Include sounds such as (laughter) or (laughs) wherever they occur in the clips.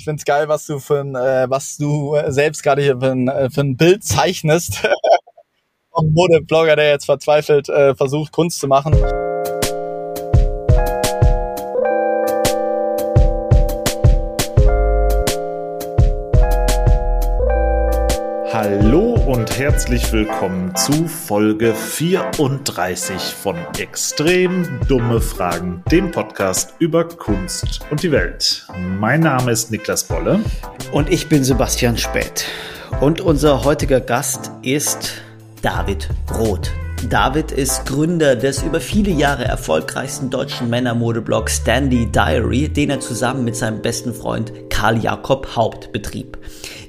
Ich find's geil, was du für ein, äh, was du selbst gerade hier für ein, äh, für ein Bild zeichnest. (laughs) Modeblogger, der jetzt verzweifelt äh, versucht, Kunst zu machen. Herzlich willkommen zu Folge 34 von Extrem dumme Fragen, dem Podcast über Kunst und die Welt. Mein Name ist Niklas Bolle. Und ich bin Sebastian Spät. Und unser heutiger Gast ist David Roth. David ist Gründer des über viele Jahre erfolgreichsten deutschen Männermodeblogs Standy Diary, den er zusammen mit seinem besten Freund Karl Jakob Haupt betrieb.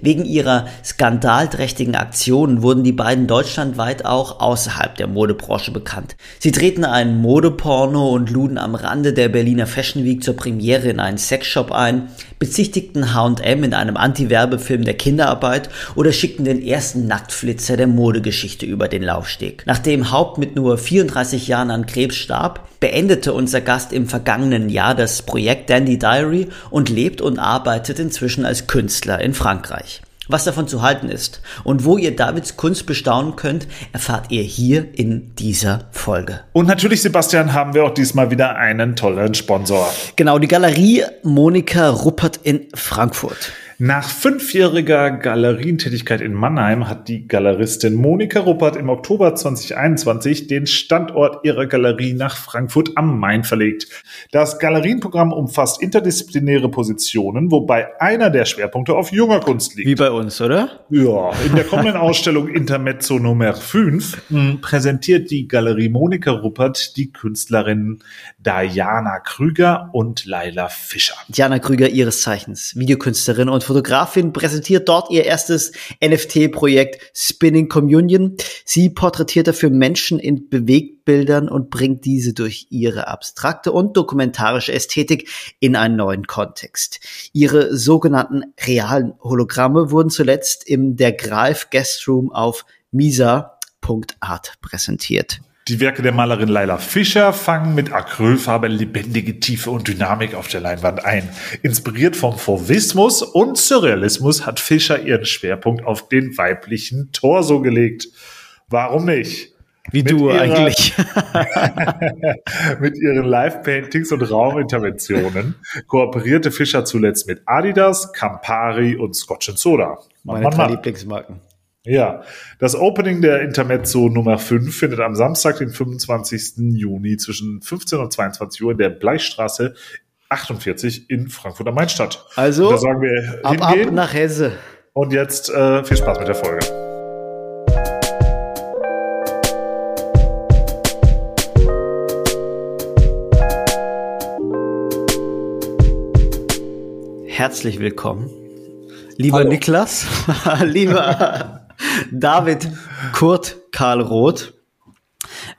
Wegen ihrer skandalträchtigen Aktionen wurden die beiden deutschlandweit auch außerhalb der Modebranche bekannt. Sie drehten einen Modeporno und luden am Rande der Berliner Fashion Week zur Premiere in einen Sexshop ein, bezichtigten H&M in einem Anti-Werbefilm der Kinderarbeit oder schickten den ersten Nacktflitzer der Modegeschichte über den Laufsteg. Nachdem Haupt mit nur 34 Jahren an Krebs starb, beendete unser Gast im vergangenen Jahr das Projekt Dandy Diary und lebt und arbeitet inzwischen als Künstler in Frankreich. Was davon zu halten ist und wo ihr Davids Kunst bestaunen könnt, erfahrt ihr hier in dieser Folge. Und natürlich, Sebastian, haben wir auch diesmal wieder einen tollen Sponsor. Genau, die Galerie Monika Ruppert in Frankfurt. Nach fünfjähriger Galerientätigkeit in Mannheim hat die Galeristin Monika Ruppert im Oktober 2021 den Standort ihrer Galerie nach Frankfurt am Main verlegt. Das Galerienprogramm umfasst interdisziplinäre Positionen, wobei einer der Schwerpunkte auf junger Kunst liegt. Wie bei uns, oder? Ja, in der kommenden (laughs) Ausstellung Intermezzo Nummer 5 hm, präsentiert die Galerie Monika Ruppert die Künstlerinnen Diana Krüger und Laila Fischer. Diana Krüger ihres Zeichens, Videokünstlerin und Fotografin, präsentiert dort ihr erstes NFT-Projekt Spinning Communion. Sie porträtiert dafür Menschen in Bewegtbildern und bringt diese durch ihre abstrakte und dokumentarische Ästhetik in einen neuen Kontext. Ihre sogenannten realen Hologramme wurden zuletzt im Der Greif Guest Room auf misa.art präsentiert. Die Werke der Malerin Laila Fischer fangen mit Acrylfarbe lebendige Tiefe und Dynamik auf der Leinwand ein. Inspiriert vom Fauvismus und Surrealismus hat Fischer ihren Schwerpunkt auf den weiblichen Torso gelegt. Warum nicht? Wie mit du ihrer, eigentlich. (laughs) mit ihren Live-Paintings und Rauminterventionen kooperierte Fischer zuletzt mit Adidas, Campari und Scotch Soda. Meine drei Lieblingsmarken. Ja, das Opening der Intermezzo Nummer 5 findet am Samstag, den 25. Juni zwischen 15 und 22 Uhr in der Bleichstraße 48 in Frankfurt am Main statt. Also, da sagen wir ab, hingehen. ab nach Hesse. Und jetzt äh, viel Spaß mit der Folge. Herzlich willkommen, lieber Hallo. Niklas, (laughs) lieber David Kurt Karl Roth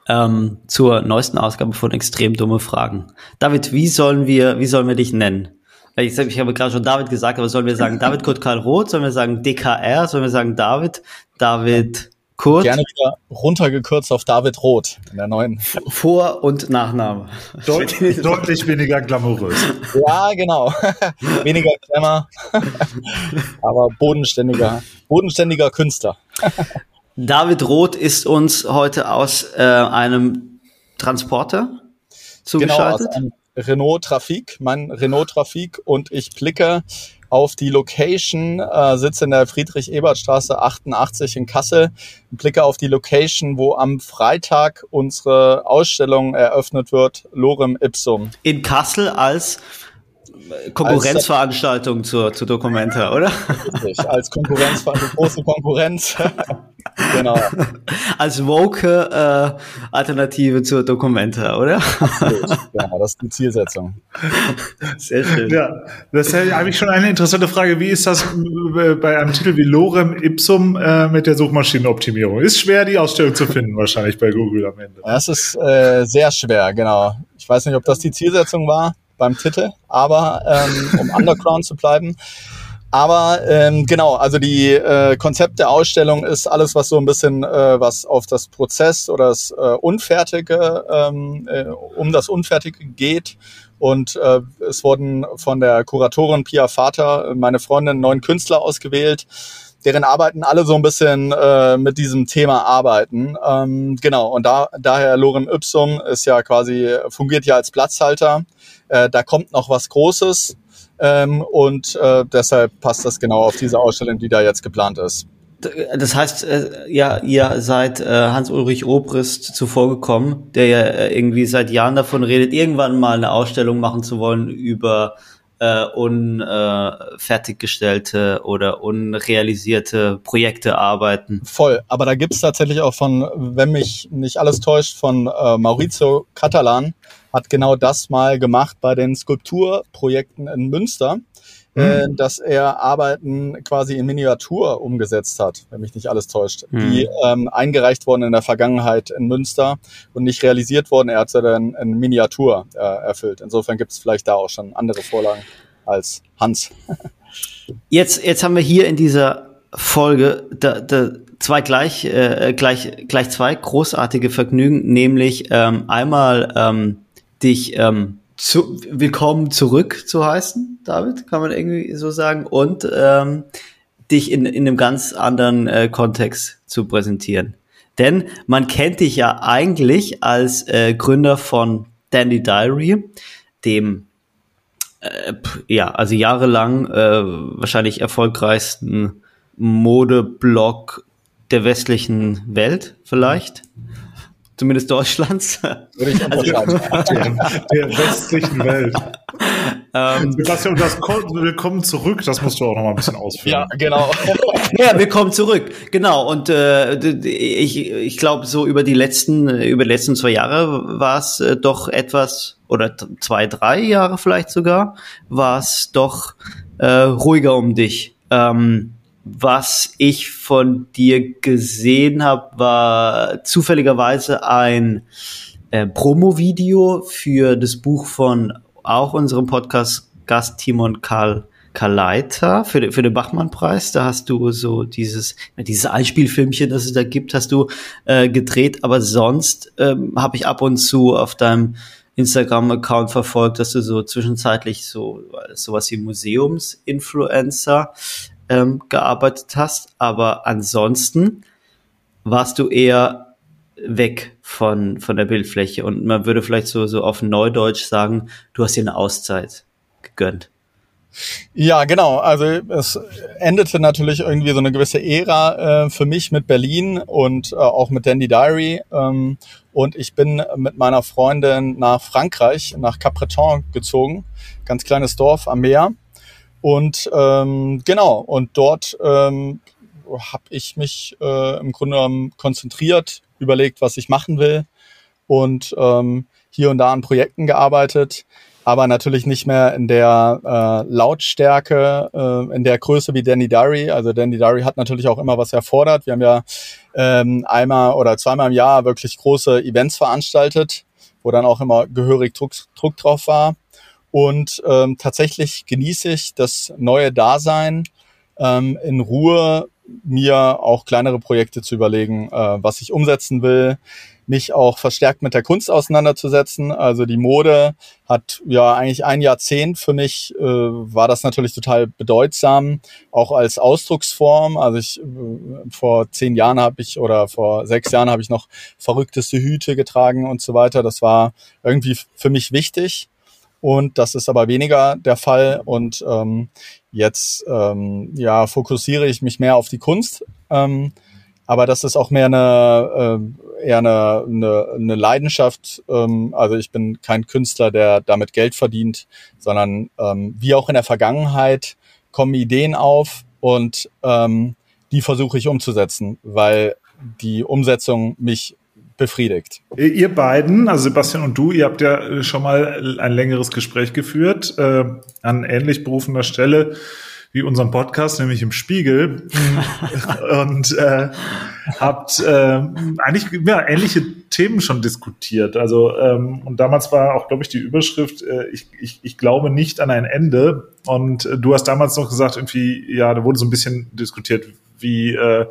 ähm, zur neuesten Ausgabe von Extrem dumme Fragen. David, wie sollen wir, wie sollen wir dich nennen? Ich, ich habe gerade schon David gesagt, aber sollen wir sagen David Kurt Karl Roth? Sollen wir sagen DKR? Sollen wir sagen David? David Kurt? Gerne wieder runtergekürzt auf David Roth in der neuen. Vor- und Nachname. (laughs) Deut deutlich weniger glamourös. Ja, genau. (laughs) weniger Glamour, (laughs) aber bodenständiger, bodenständiger Künstler. David Roth ist uns heute aus äh, einem Transporter zugeschaltet. Genau, aus Renault Trafik, mein Renault Trafik und ich blicke auf die Location, äh, sitze in der Friedrich-Ebert-Straße 88 in Kassel, blicke auf die Location, wo am Freitag unsere Ausstellung eröffnet wird, Lorem Ipsum. In Kassel als Konkurrenzveranstaltung zur, zur Documenta, oder? Richtig, als Konkurrenzveranstaltung, große Konkurrenz. (laughs) genau. Als woke äh, Alternative zur Documenta, oder? Ja, das ist die Zielsetzung. Sehr schön. Ja, das ist ja eigentlich schon eine interessante Frage. Wie ist das bei einem Titel wie Lorem Ipsum äh, mit der Suchmaschinenoptimierung? Ist schwer, die Ausstellung zu finden, wahrscheinlich bei Google am Ende. Das ist äh, sehr schwer, genau. Ich weiß nicht, ob das die Zielsetzung war beim Titel, aber ähm, um Underground zu bleiben. Aber ähm, genau, also die äh, Konzept der Ausstellung ist alles, was so ein bisschen äh, was auf das Prozess oder das äh, Unfertige, ähm, äh, um das Unfertige geht Und äh, es wurden von der Kuratorin Pia Vater, meine Freundin, neun Künstler ausgewählt deren Arbeiten alle so ein bisschen äh, mit diesem Thema arbeiten. Ähm, genau, und da, daher Lorem Ipsum ist ja quasi, fungiert ja als Platzhalter. Äh, da kommt noch was Großes ähm, und äh, deshalb passt das genau auf diese Ausstellung, die da jetzt geplant ist. Das heißt, äh, ja, ihr seid äh, Hans-Ulrich Obrist zuvor gekommen, der ja äh, irgendwie seit Jahren davon redet, irgendwann mal eine Ausstellung machen zu wollen über äh, unfertiggestellte äh, oder unrealisierte Projekte arbeiten. Voll, aber da gibt's tatsächlich auch von, wenn mich nicht alles täuscht, von äh, Maurizio Catalan, hat genau das mal gemacht bei den Skulpturprojekten in Münster äh, mhm. dass er Arbeiten quasi in Miniatur umgesetzt hat, wenn mich nicht alles täuscht, mhm. die ähm, eingereicht wurden in der Vergangenheit in Münster und nicht realisiert wurden. Er hat sie dann in Miniatur äh, erfüllt. Insofern gibt es vielleicht da auch schon andere Vorlagen als Hans. (laughs) jetzt, jetzt haben wir hier in dieser Folge da, da zwei gleich, äh, gleich, gleich zwei großartige Vergnügen, nämlich ähm, einmal ähm, dich ähm, zu, willkommen zurück zu heißen, David, kann man irgendwie so sagen, und ähm, dich in, in einem ganz anderen äh, Kontext zu präsentieren. Denn man kennt dich ja eigentlich als äh, Gründer von Dandy Diary, dem äh, ja, also jahrelang äh, wahrscheinlich erfolgreichsten Modeblog der westlichen Welt vielleicht zumindest Deutschlands. (laughs) Würde ich also, (laughs) der, der westlichen Welt. Ähm, Sebastian, das Willkommen zurück, das musst du auch noch mal ein bisschen ausführen. Ja, genau. (laughs) ja, willkommen zurück, genau. Und äh, ich, ich glaube, so über die letzten, über die letzten zwei Jahre war es äh, doch etwas, oder zwei, drei Jahre vielleicht sogar, war es doch äh, ruhiger um dich. Ähm, was ich von dir gesehen habe, war zufälligerweise ein äh, Promo-Video für das Buch von auch unserem Podcast-Gast Timon Karl Kaleiter für, den, für den Bachmann-Preis. Da hast du so dieses, dieses Einspielfilmchen, das es da gibt, hast du äh, gedreht. Aber sonst ähm, habe ich ab und zu auf deinem Instagram-Account verfolgt, dass du so zwischenzeitlich so sowas wie Museumsinfluencer ähm, gearbeitet hast, aber ansonsten warst du eher weg von, von der Bildfläche und man würde vielleicht so, so auf Neudeutsch sagen, du hast dir eine Auszeit gegönnt. Ja, genau. Also es endete natürlich irgendwie so eine gewisse Ära äh, für mich mit Berlin und äh, auch mit Dandy Diary. Ähm, und ich bin mit meiner Freundin nach Frankreich, nach Capbreton gezogen, ganz kleines Dorf am Meer. Und ähm, genau, und dort ähm, habe ich mich äh, im Grunde genommen konzentriert, überlegt, was ich machen will und ähm, hier und da an Projekten gearbeitet, aber natürlich nicht mehr in der äh, Lautstärke, äh, in der Größe wie Danny Diary. Also Danny Diary hat natürlich auch immer was erfordert. Wir haben ja ähm, einmal oder zweimal im Jahr wirklich große Events veranstaltet, wo dann auch immer gehörig Druck, Druck drauf war. Und ähm, tatsächlich genieße ich das neue Dasein ähm, in Ruhe, mir auch kleinere Projekte zu überlegen, äh, was ich umsetzen will, mich auch verstärkt mit der Kunst auseinanderzusetzen. Also die Mode hat ja eigentlich ein Jahrzehnt für mich, äh, war das natürlich total bedeutsam, auch als Ausdrucksform. Also ich äh, vor zehn Jahren habe ich oder vor sechs Jahren habe ich noch verrückteste Hüte getragen und so weiter. Das war irgendwie für mich wichtig. Und das ist aber weniger der Fall. Und ähm, jetzt ähm, ja, fokussiere ich mich mehr auf die Kunst. Ähm, aber das ist auch mehr eine äh, eher eine, eine, eine Leidenschaft. Ähm, also ich bin kein Künstler, der damit Geld verdient, sondern ähm, wie auch in der Vergangenheit kommen Ideen auf und ähm, die versuche ich umzusetzen, weil die Umsetzung mich befriedigt. Ihr beiden, also Sebastian und du, ihr habt ja schon mal ein längeres Gespräch geführt äh, an ähnlich berufener Stelle wie unserem Podcast, nämlich im Spiegel. (laughs) und äh, habt äh, eigentlich ja, ähnliche Themen schon diskutiert. Also ähm, und damals war auch, glaube ich, die Überschrift, äh, ich, ich, ich glaube nicht an ein Ende. Und äh, du hast damals noch gesagt, irgendwie, ja, da wurde so ein bisschen diskutiert, wie äh,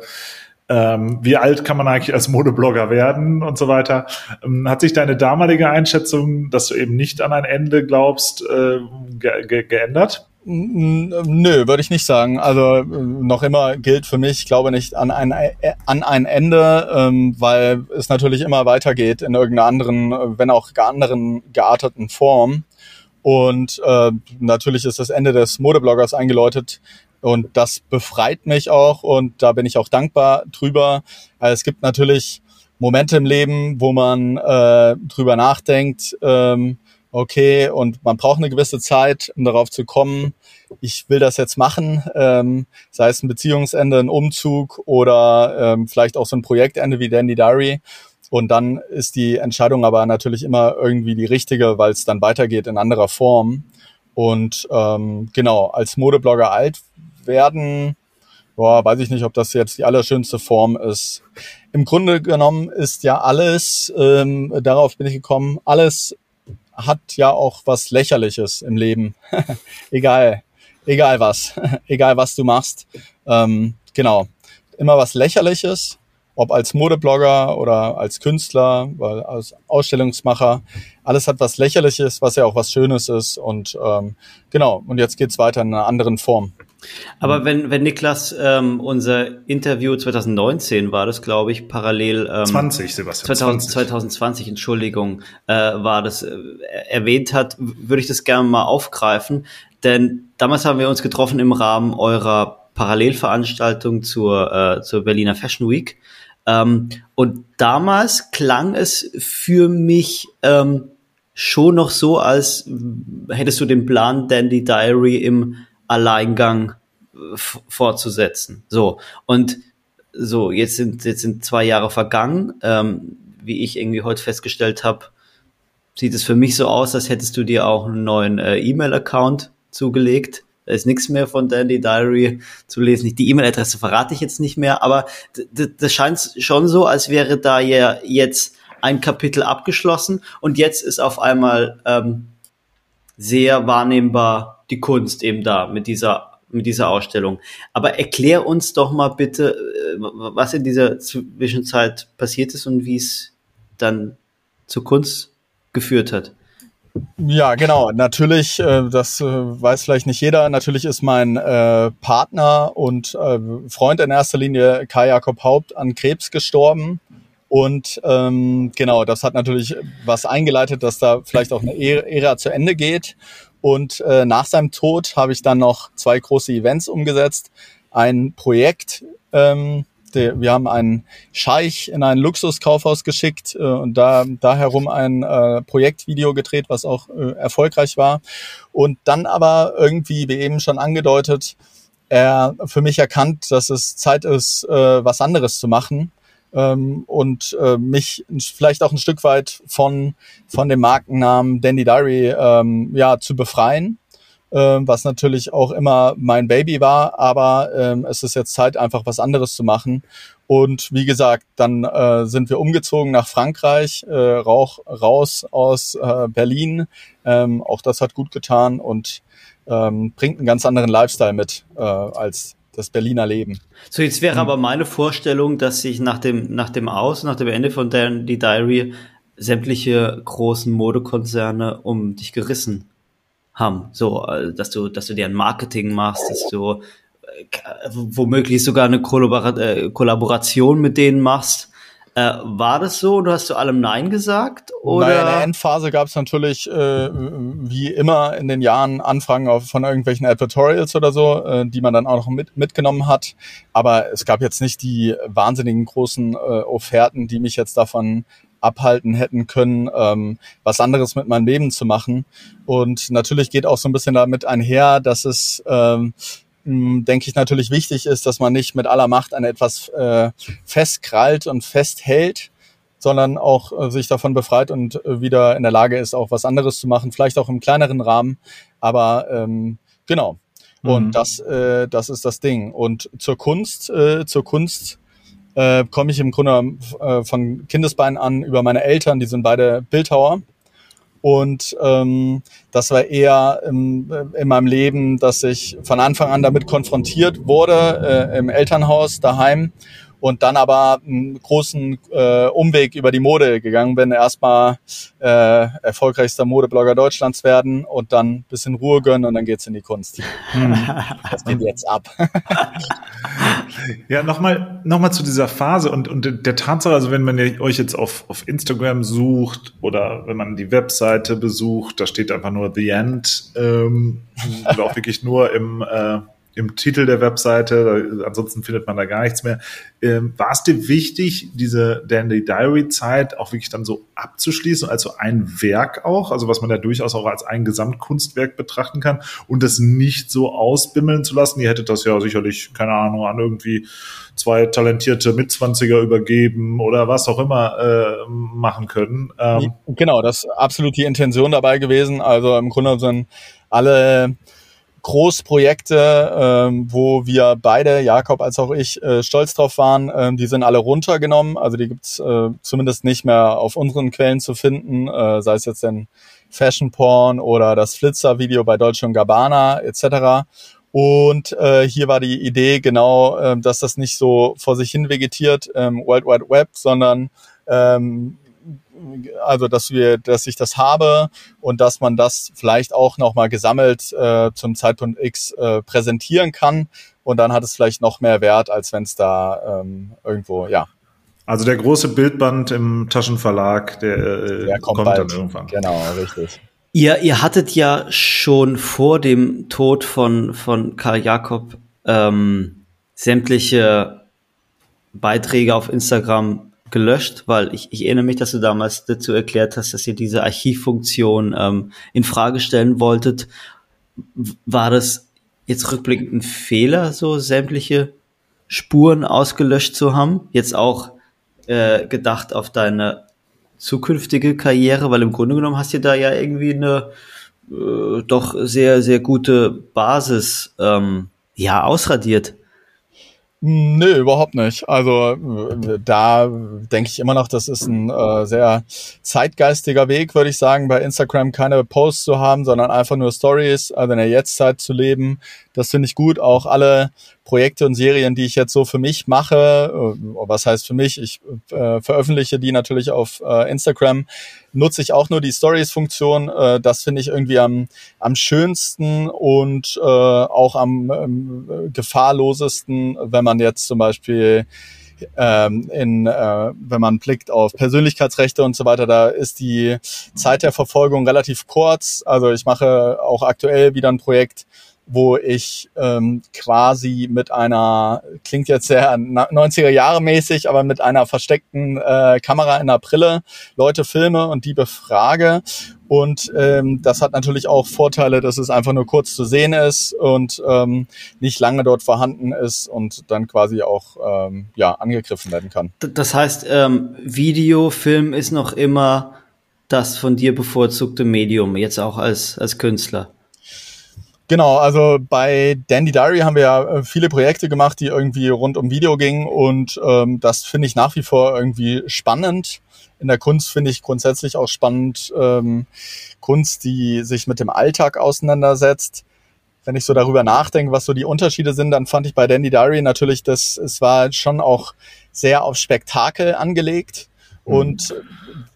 ähm, wie alt kann man eigentlich als Modeblogger werden und so weiter. Ähm, hat sich deine damalige Einschätzung, dass du eben nicht an ein Ende glaubst, äh, ge ge geändert? Nö, würde ich nicht sagen. Also noch immer gilt für mich, ich glaube nicht an ein, an ein Ende, ähm, weil es natürlich immer weitergeht in irgendeiner anderen, wenn auch gar anderen gearteten Form. Und äh, natürlich ist das Ende des Modebloggers eingeläutet. Und das befreit mich auch und da bin ich auch dankbar drüber. Also es gibt natürlich Momente im Leben, wo man äh, drüber nachdenkt, ähm, okay, und man braucht eine gewisse Zeit, um darauf zu kommen, ich will das jetzt machen, ähm, sei es ein Beziehungsende, ein Umzug oder ähm, vielleicht auch so ein Projektende wie Dandy Diary. Und dann ist die Entscheidung aber natürlich immer irgendwie die richtige, weil es dann weitergeht in anderer Form. Und ähm, genau, als Modeblogger alt werden, boah, weiß ich nicht, ob das jetzt die allerschönste Form ist. Im Grunde genommen ist ja alles, ähm, darauf bin ich gekommen, alles hat ja auch was Lächerliches im Leben. (laughs) egal, egal was, (laughs) egal was du machst. Ähm, genau, immer was Lächerliches ob als Modeblogger oder als Künstler, weil als Ausstellungsmacher, alles hat was Lächerliches, was ja auch was Schönes ist. Und ähm, genau, und jetzt geht's weiter in einer anderen Form. Aber wenn, wenn Niklas ähm, unser Interview 2019 war das, glaube ich, parallel ähm, 20, Sebastian. 2020, 2020 Entschuldigung, äh, war das äh, erwähnt hat, würde ich das gerne mal aufgreifen. Denn damals haben wir uns getroffen im Rahmen eurer Parallelveranstaltung zur, äh, zur Berliner Fashion Week. Ähm, und damals klang es für mich ähm, schon noch so, als hättest du den Plan, Dandy Diary im Alleingang äh, fortzusetzen. So. Und so, jetzt sind, jetzt sind zwei Jahre vergangen. Ähm, wie ich irgendwie heute festgestellt habe, sieht es für mich so aus, als hättest du dir auch einen neuen äh, E-Mail-Account zugelegt. Da ist nichts mehr von Dandy Diary zu lesen. Die E-Mail-Adresse verrate ich jetzt nicht mehr, aber das scheint schon so, als wäre da ja jetzt ein Kapitel abgeschlossen und jetzt ist auf einmal ähm, sehr wahrnehmbar die Kunst eben da mit dieser mit dieser Ausstellung. Aber erklär uns doch mal bitte, äh, was in dieser Zwischenzeit passiert ist und wie es dann zur Kunst geführt hat. Ja, genau. Natürlich, äh, das äh, weiß vielleicht nicht jeder. Natürlich ist mein äh, Partner und äh, Freund in erster Linie Kai Jakob Haupt an Krebs gestorben. Und ähm, genau, das hat natürlich was eingeleitet, dass da vielleicht auch eine Ära zu Ende geht. Und äh, nach seinem Tod habe ich dann noch zwei große Events umgesetzt. Ein Projekt, ähm, wir haben einen Scheich in ein Luxuskaufhaus geschickt äh, und da, da herum ein äh, Projektvideo gedreht, was auch äh, erfolgreich war. Und dann aber irgendwie, wie eben schon angedeutet, er für mich erkannt, dass es Zeit ist, äh, was anderes zu machen ähm, und äh, mich vielleicht auch ein Stück weit von, von dem Markennamen Dandy Diary ähm, ja, zu befreien ähm, was natürlich auch immer mein Baby war, aber ähm, es ist jetzt Zeit, einfach was anderes zu machen. Und wie gesagt, dann äh, sind wir umgezogen nach Frankreich, äh, rauch, raus aus äh, Berlin. Ähm, auch das hat gut getan und ähm, bringt einen ganz anderen Lifestyle mit äh, als das Berliner Leben. So, jetzt wäre aber meine Vorstellung, dass sich nach dem, nach dem Aus, nach dem Ende von die Diary sämtliche großen Modekonzerne um dich gerissen haben. So, äh, dass du, dass du dir ein Marketing machst, dass du äh, womöglich sogar eine äh, Kollaboration mit denen machst. Äh, war das so? Du hast zu allem Nein gesagt? Oder? Naja, in der Endphase gab es natürlich, äh, wie immer in den Jahren, Anfragen auf, von irgendwelchen Advertorials oder so, äh, die man dann auch noch mit, mitgenommen hat. Aber es gab jetzt nicht die wahnsinnigen großen äh, Offerten, die mich jetzt davon abhalten hätten können, ähm, was anderes mit meinem Leben zu machen. Und natürlich geht auch so ein bisschen damit einher, dass es ähm, denke ich, natürlich wichtig ist, dass man nicht mit aller Macht an etwas äh, festkrallt und festhält, sondern auch äh, sich davon befreit und äh, wieder in der Lage ist, auch was anderes zu machen, vielleicht auch im kleineren Rahmen. Aber ähm, genau. Und mhm. das, äh, das ist das Ding. Und zur Kunst, äh, zur Kunst äh, komme ich im Grunde äh, von Kindesbeinen an über meine Eltern, die sind beide Bildhauer. Und ähm, das war eher im, in meinem Leben, dass ich von Anfang an damit konfrontiert wurde, äh, im Elternhaus daheim. Und dann aber einen großen äh, Umweg über die Mode gegangen bin. Erstmal äh, erfolgreichster Modeblogger Deutschlands werden und dann ein bisschen Ruhe gönnen und dann geht's in die Kunst. Hm. Das geht jetzt ab. ja, nochmal noch mal zu dieser Phase und, und der Tatsache, also wenn man euch jetzt auf, auf Instagram sucht oder wenn man die Webseite besucht, da steht einfach nur The End ähm, oder auch wirklich nur im äh, im Titel der Webseite, ansonsten findet man da gar nichts mehr. Ähm, war es dir wichtig, diese Dandy Diary Zeit auch wirklich dann so abzuschließen, also ein Werk auch, also was man ja durchaus auch als ein Gesamtkunstwerk betrachten kann und das nicht so ausbimmeln zu lassen? Ihr hättet das ja sicherlich, keine Ahnung, an irgendwie zwei talentierte Mitzwanziger übergeben oder was auch immer äh, machen können. Ähm, genau, das ist absolut die Intention dabei gewesen. Also im Grunde sind alle Großprojekte, ähm, wo wir beide, Jakob als auch ich, äh, stolz drauf waren, ähm, die sind alle runtergenommen. Also die gibt's äh, zumindest nicht mehr auf unseren Quellen zu finden, äh, sei es jetzt den Fashion Porn oder das Flitzer-Video bei Deutsche und Gabbana etc. Und äh, hier war die Idee genau, äh, dass das nicht so vor sich hin vegetiert, ähm, World Wide Web, sondern ähm, also dass wir, dass ich das habe und dass man das vielleicht auch nochmal gesammelt äh, zum Zeitpunkt X äh, präsentieren kann und dann hat es vielleicht noch mehr Wert, als wenn es da ähm, irgendwo, ja. Also der große Bildband im Taschenverlag, der, äh, der kommt, kommt dann irgendwann. Genau, richtig. Ihr, ihr hattet ja schon vor dem Tod von, von Karl Jakob ähm, sämtliche Beiträge auf Instagram gelöscht, weil ich, ich erinnere mich, dass du damals dazu erklärt hast, dass ihr diese Archivfunktion ähm, in Frage stellen wolltet. War das jetzt rückblickend ein Fehler, so sämtliche Spuren ausgelöscht zu haben? Jetzt auch äh, gedacht auf deine zukünftige Karriere, weil im Grunde genommen hast du da ja irgendwie eine äh, doch sehr, sehr gute Basis ähm, ja ausradiert. Nö, überhaupt nicht. Also da denke ich immer noch, das ist ein äh, sehr zeitgeistiger Weg, würde ich sagen, bei Instagram keine Posts zu haben, sondern einfach nur Stories, also in der Jetztzeit zu leben. Das finde ich gut. Auch alle Projekte und Serien, die ich jetzt so für mich mache, äh, was heißt für mich, ich äh, veröffentliche die natürlich auf äh, Instagram, nutze ich auch nur die Stories-Funktion. Äh, das finde ich irgendwie am, am schönsten und äh, auch am ähm, gefahrlosesten, wenn man jetzt zum Beispiel ähm, in, äh, wenn man blickt auf Persönlichkeitsrechte und so weiter, da ist die Zeit der Verfolgung relativ kurz. Also ich mache auch aktuell wieder ein Projekt, wo ich ähm, quasi mit einer, klingt jetzt sehr 90er Jahre mäßig, aber mit einer versteckten äh, Kamera in der Brille Leute filme und die befrage. Und ähm, das hat natürlich auch Vorteile, dass es einfach nur kurz zu sehen ist und ähm, nicht lange dort vorhanden ist und dann quasi auch ähm, ja, angegriffen werden kann. Das heißt, ähm, Video, Film ist noch immer das von dir bevorzugte Medium, jetzt auch als, als Künstler. Genau, also bei Dandy Diary haben wir ja äh, viele Projekte gemacht, die irgendwie rund um Video gingen und ähm, das finde ich nach wie vor irgendwie spannend. In der Kunst finde ich grundsätzlich auch spannend ähm, Kunst, die sich mit dem Alltag auseinandersetzt. Wenn ich so darüber nachdenke, was so die Unterschiede sind, dann fand ich bei Dandy Diary natürlich, dass es war schon auch sehr auf Spektakel angelegt. Mhm. Und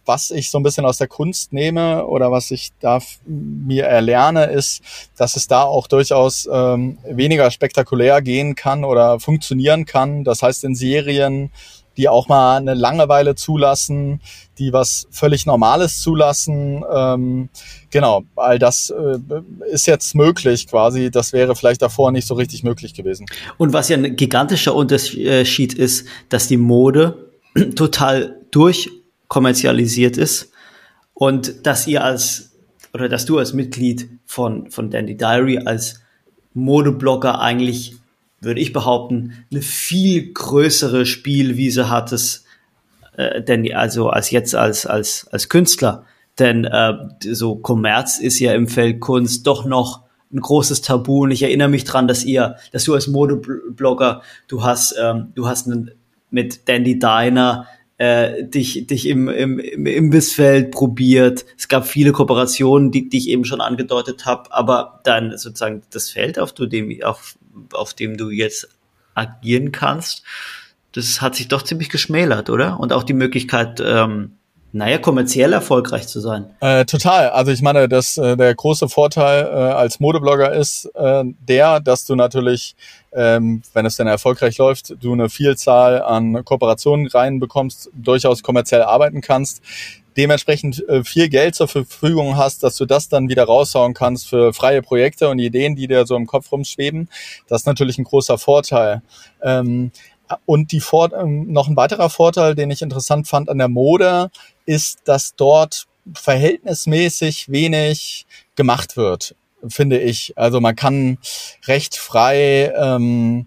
was ich so ein bisschen aus der Kunst nehme oder was ich da mir erlerne, ist, dass es da auch durchaus ähm, weniger spektakulär gehen kann oder funktionieren kann. Das heißt in Serien, die auch mal eine Langeweile zulassen, die was völlig Normales zulassen. Ähm, genau, all das äh, ist jetzt möglich quasi. Das wäre vielleicht davor nicht so richtig möglich gewesen. Und was ja ein gigantischer Unterschied ist, dass die Mode (clears throat) total durch kommerzialisiert ist und dass ihr als oder dass du als Mitglied von, von Dandy Diary als Modeblogger eigentlich, würde ich behaupten, eine viel größere Spielwiese hattest, äh, denn also als jetzt als, als, als Künstler. Denn äh, so Kommerz ist ja im Feld Kunst doch noch ein großes Tabu. Und ich erinnere mich dran, dass ihr, dass du als Modeblogger, du hast, ähm, du hast einen, mit Dandy Diner äh, dich, dich im, im, im Imbissfeld probiert. Es gab viele Kooperationen, die, die ich eben schon angedeutet habe, aber dann sozusagen das Feld, auf dem, auf, auf dem du jetzt agieren kannst, das hat sich doch ziemlich geschmälert, oder? Und auch die Möglichkeit, ähm, naja, kommerziell erfolgreich zu sein. Äh, total. Also ich meine, dass äh, der große Vorteil äh, als Modeblogger ist äh, der, dass du natürlich, ähm, wenn es denn erfolgreich läuft, du eine Vielzahl an Kooperationen reinbekommst, durchaus kommerziell arbeiten kannst dementsprechend äh, viel Geld zur Verfügung hast, dass du das dann wieder raushauen kannst für freie Projekte und Ideen, die dir so im Kopf rumschweben. Das ist natürlich ein großer Vorteil. Ähm, und die Vor ähm, noch ein weiterer Vorteil, den ich interessant fand an der Mode, ist, dass dort verhältnismäßig wenig gemacht wird, finde ich. Also man kann recht frei ähm,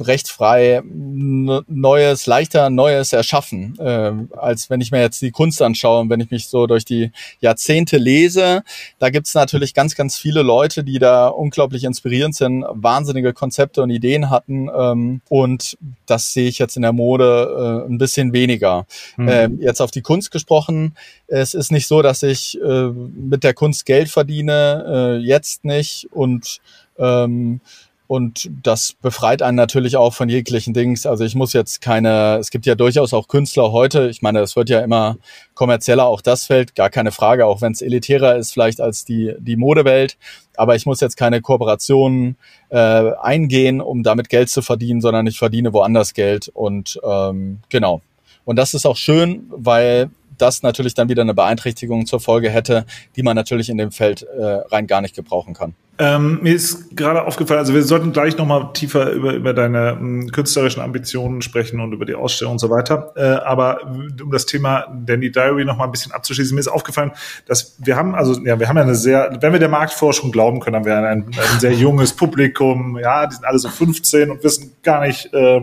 recht frei Neues, leichter Neues erschaffen, äh, als wenn ich mir jetzt die Kunst anschaue und wenn ich mich so durch die Jahrzehnte lese. Da gibt's natürlich ganz, ganz viele Leute, die da unglaublich inspirierend sind, wahnsinnige Konzepte und Ideen hatten ähm, und das sehe ich jetzt in der Mode äh, ein bisschen weniger. Mhm. Äh, jetzt auf die Kunst gesprochen, es ist nicht so, dass ich äh, mit der Kunst Geld verdiene, äh, jetzt nicht und ähm, und das befreit einen natürlich auch von jeglichen Dings. Also ich muss jetzt keine, es gibt ja durchaus auch Künstler heute. Ich meine, es wird ja immer kommerzieller, auch das fällt, gar keine Frage, auch wenn es elitärer ist vielleicht als die, die Modewelt. Aber ich muss jetzt keine Kooperationen äh, eingehen, um damit Geld zu verdienen, sondern ich verdiene woanders Geld. Und ähm, genau. Und das ist auch schön, weil das natürlich dann wieder eine Beeinträchtigung zur Folge hätte, die man natürlich in dem Feld äh, rein gar nicht gebrauchen kann. Ähm, mir ist gerade aufgefallen, also wir sollten gleich nochmal tiefer über, über deine m, künstlerischen Ambitionen sprechen und über die Ausstellung und so weiter. Äh, aber um das Thema Danny Diary nochmal ein bisschen abzuschließen, mir ist aufgefallen, dass wir haben, also ja, wir haben ja eine sehr, wenn wir der Marktforschung glauben können, haben wir ein, ein sehr junges Publikum, ja, die sind alle so 15 und wissen gar nicht, äh,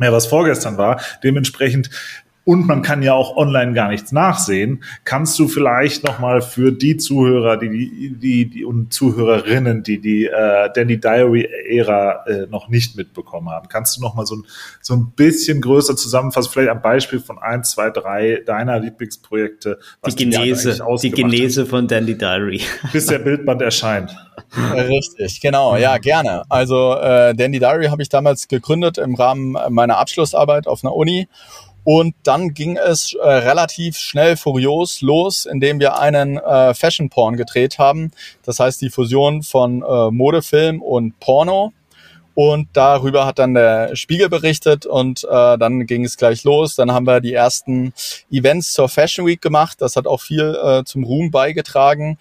mehr, was vorgestern war. Dementsprechend und man kann ja auch online gar nichts nachsehen. Kannst du vielleicht nochmal für die Zuhörer, die, die, die, die und Zuhörerinnen, die die äh, Danny Diary Ära äh, noch nicht mitbekommen haben, kannst du nochmal so ein, so ein bisschen größer zusammenfassen, vielleicht am Beispiel von ein, zwei, drei deiner Lieblingsprojekte? die Genese, die Genese von Danny Diary. (laughs) Bis der Bildband erscheint. (laughs) Richtig, genau, ja, gerne. Also äh, Dandy Diary habe ich damals gegründet im Rahmen meiner Abschlussarbeit auf einer Uni und dann ging es äh, relativ schnell furios los, indem wir einen äh, Fashion Porn gedreht haben. Das heißt die Fusion von äh, Modefilm und Porno. Und darüber hat dann der Spiegel berichtet und äh, dann ging es gleich los. Dann haben wir die ersten Events zur Fashion Week gemacht. Das hat auch viel äh, zum Ruhm beigetragen.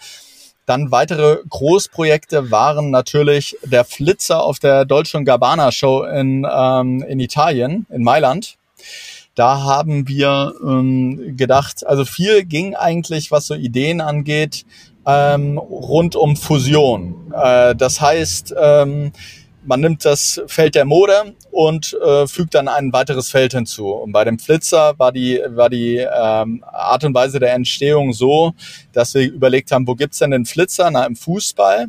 Dann weitere Großprojekte waren natürlich der Flitzer auf der Dolce Gabbana Show in, ähm, in Italien, in Mailand da haben wir ähm, gedacht, also viel ging eigentlich, was so Ideen angeht, ähm, rund um Fusion. Äh, das heißt, ähm, man nimmt das Feld der Mode und äh, fügt dann ein weiteres Feld hinzu. Und bei dem Flitzer war die, war die ähm, Art und Weise der Entstehung so, dass wir überlegt haben, wo gibt's denn den Flitzer? Na, im Fußball.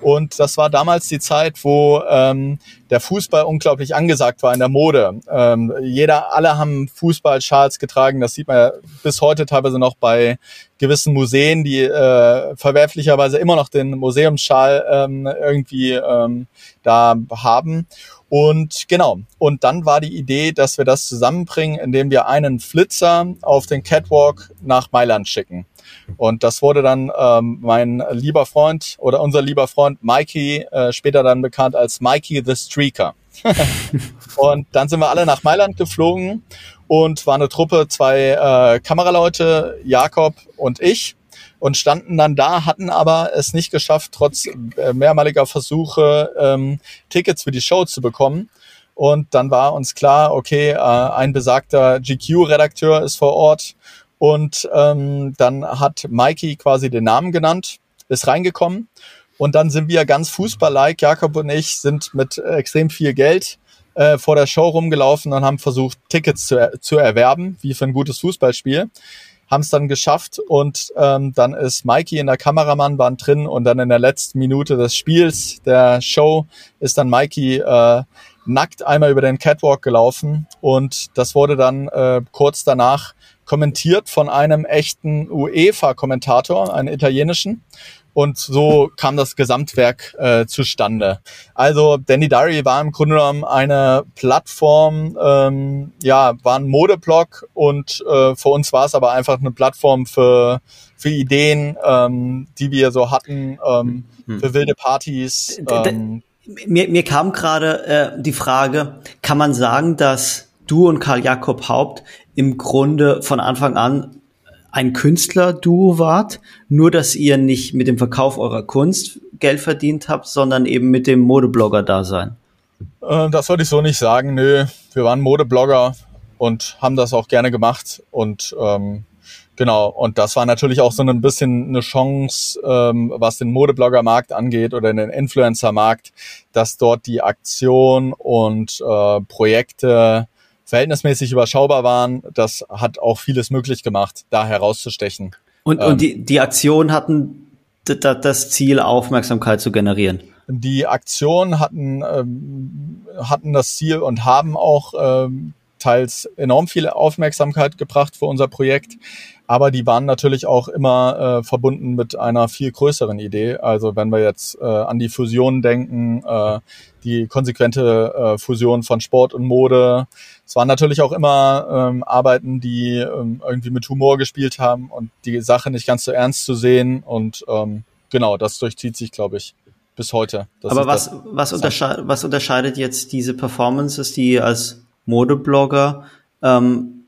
Und das war damals die Zeit, wo ähm, der Fußball unglaublich angesagt war in der Mode. Ähm, jeder, alle haben Fußballschals getragen. Das sieht man ja bis heute teilweise noch bei gewissen Museen, die äh, verwerflicherweise immer noch den Museumsschal ähm, irgendwie ähm, da haben. Und genau, und dann war die Idee, dass wir das zusammenbringen, indem wir einen Flitzer auf den Catwalk nach Mailand schicken. Und das wurde dann ähm, mein lieber Freund oder unser lieber Freund Mikey, äh, später dann bekannt als Mikey the Streaker. (laughs) und dann sind wir alle nach Mailand geflogen und war eine Truppe, zwei äh, Kameraleute, Jakob und ich und standen dann da, hatten aber es nicht geschafft, trotz äh, mehrmaliger Versuche ähm, Tickets für die Show zu bekommen. Und dann war uns klar, okay, äh, ein besagter GQ-Redakteur ist vor Ort und ähm, dann hat Mikey quasi den Namen genannt, ist reingekommen. Und dann sind wir ganz Fußball-like, Jakob und ich sind mit extrem viel Geld äh, vor der Show rumgelaufen und haben versucht, Tickets zu, zu erwerben, wie für ein gutes Fußballspiel. Haben es dann geschafft und ähm, dann ist Mikey in der Kameramann waren drin und dann in der letzten Minute des Spiels der Show ist dann Mikey äh, nackt einmal über den Catwalk gelaufen und das wurde dann äh, kurz danach kommentiert von einem echten UEFA-Kommentator, einen italienischen. und so kam das Gesamtwerk äh, zustande. Also Danny Diary war im Grunde genommen eine Plattform, ähm, ja, war ein Modeblog und äh, für uns war es aber einfach eine Plattform für, für Ideen, ähm, die wir so hatten, ähm, hm. für wilde Partys. Ähm. Mir, mir kam gerade äh, die Frage, kann man sagen, dass du und Karl Jakob Haupt im Grunde von Anfang an ein Künstler-Duo wart, nur dass ihr nicht mit dem Verkauf eurer Kunst Geld verdient habt, sondern eben mit dem Modeblogger-Dasein? Äh, das würde ich so nicht sagen. Nö, wir waren Modeblogger und haben das auch gerne gemacht. Und ähm, genau, und das war natürlich auch so ein bisschen eine Chance, ähm, was den Modeblogger-Markt angeht oder den Influencer-Markt, dass dort die Aktion und äh, Projekte verhältnismäßig überschaubar waren. Das hat auch vieles möglich gemacht, da herauszustechen. Und, ähm, und die, die Aktionen hatten das Ziel, Aufmerksamkeit zu generieren. Die Aktionen hatten, ähm, hatten das Ziel und haben auch ähm, teils enorm viel Aufmerksamkeit gebracht für unser Projekt. Aber die waren natürlich auch immer äh, verbunden mit einer viel größeren Idee. Also wenn wir jetzt äh, an die Fusion denken, äh, die konsequente äh, Fusion von Sport und Mode. Es waren natürlich auch immer ähm, Arbeiten, die ähm, irgendwie mit Humor gespielt haben und die Sache nicht ganz so ernst zu sehen. Und ähm, genau, das durchzieht sich, glaube ich, bis heute. Das Aber was, was, untersche was unterscheidet jetzt diese Performances, die ihr als Modeblogger ähm,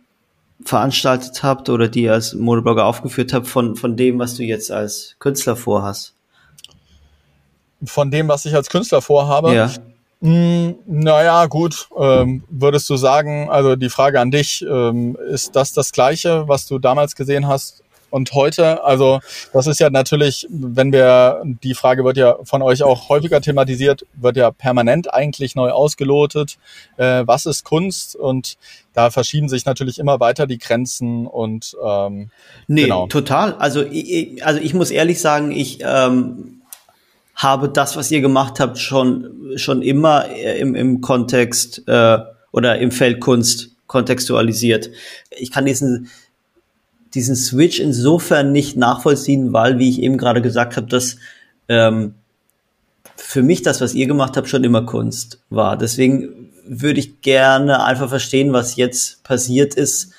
veranstaltet habt oder die als Modeblogger aufgeführt habt, von, von dem, was du jetzt als Künstler vorhast? Von dem, was ich als Künstler vorhabe? Ja. Hm, naja, gut, ähm, würdest du sagen, also die Frage an dich, ähm, ist das das Gleiche, was du damals gesehen hast und heute? Also das ist ja natürlich, wenn wir, die Frage wird ja von euch auch häufiger thematisiert, wird ja permanent eigentlich neu ausgelotet. Äh, was ist Kunst? Und da verschieben sich natürlich immer weiter die Grenzen und ähm, nee, genau. total. Also ich, also ich muss ehrlich sagen, ich ähm, habe das, was ihr gemacht habt, schon schon immer im, im Kontext äh, oder im Feld Kunst kontextualisiert. Ich kann diesen diesen Switch insofern nicht nachvollziehen, weil, wie ich eben gerade gesagt habe, dass ähm, für mich das, was ihr gemacht habt, schon immer Kunst war. Deswegen würde ich gerne einfach verstehen, was jetzt passiert ist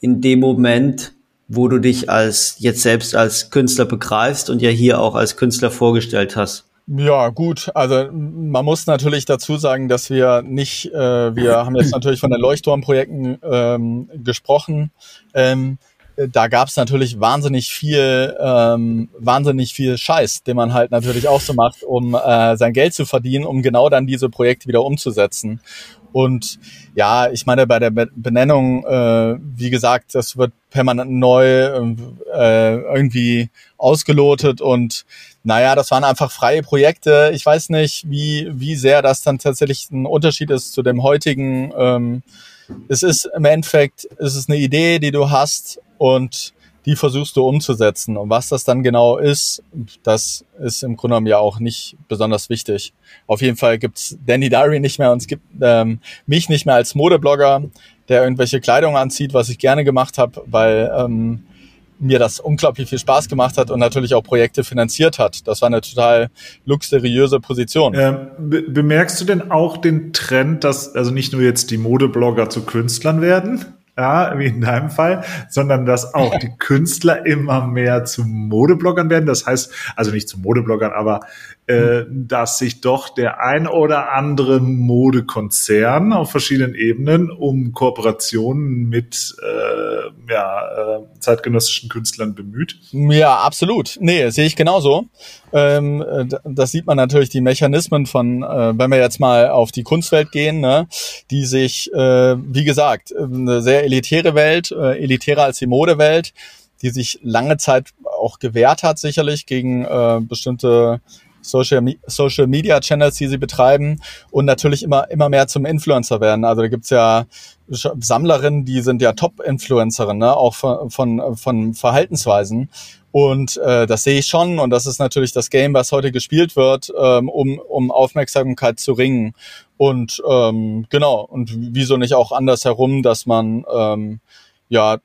in dem Moment, wo du dich als jetzt selbst als Künstler begreifst und ja hier auch als Künstler vorgestellt hast. Ja, gut. Also man muss natürlich dazu sagen, dass wir nicht, äh, wir haben jetzt natürlich von den Leuchtturmprojekten ähm, gesprochen. Ähm, da gab es natürlich wahnsinnig viel, ähm, wahnsinnig viel Scheiß, den man halt natürlich auch so macht, um äh, sein Geld zu verdienen, um genau dann diese Projekte wieder umzusetzen. Und ja, ich meine, bei der Benennung, äh, wie gesagt, das wird permanent neu äh, irgendwie ausgelotet und naja, das waren einfach freie Projekte. Ich weiß nicht, wie, wie sehr das dann tatsächlich ein Unterschied ist zu dem heutigen. Ähm, es ist im Endeffekt, es ist eine Idee, die du hast und die versuchst du umzusetzen. Und was das dann genau ist, das ist im Grunde genommen ja auch nicht besonders wichtig. Auf jeden Fall gibt's Danny Diary nicht mehr und es gibt ähm, mich nicht mehr als Modeblogger, der irgendwelche Kleidung anzieht, was ich gerne gemacht habe, weil ähm, mir das unglaublich viel Spaß gemacht hat und natürlich auch Projekte finanziert hat. Das war eine total luxuriöse Position. Ähm, be bemerkst du denn auch den Trend, dass also nicht nur jetzt die Modeblogger zu Künstlern werden? Ja, wie in deinem Fall, sondern dass auch die (laughs) Künstler immer mehr zu Modebloggern werden. Das heißt, also nicht zu Modebloggern, aber äh, dass sich doch der ein oder andere Modekonzern auf verschiedenen Ebenen um Kooperationen mit äh, ja, äh, zeitgenössischen Künstlern bemüht. Ja, absolut. Nee, sehe ich genauso. Ähm, das sieht man natürlich die Mechanismen von, äh, wenn wir jetzt mal auf die Kunstwelt gehen, ne, die sich, äh, wie gesagt, eine sehr elitäre Welt, äh, elitärer als die Modewelt, die sich lange Zeit auch gewehrt hat, sicherlich gegen äh, bestimmte Social, Social Media Channels, die sie betreiben und natürlich immer, immer mehr zum Influencer werden. Also da gibt's ja Sammlerinnen, die sind ja Top-Influencerinnen, ne? auch von, von, von Verhaltensweisen. Und äh, das sehe ich schon und das ist natürlich das Game, was heute gespielt wird, ähm, um, um Aufmerksamkeit zu ringen. Und ähm, genau, und wieso nicht auch andersherum, dass man ähm, ja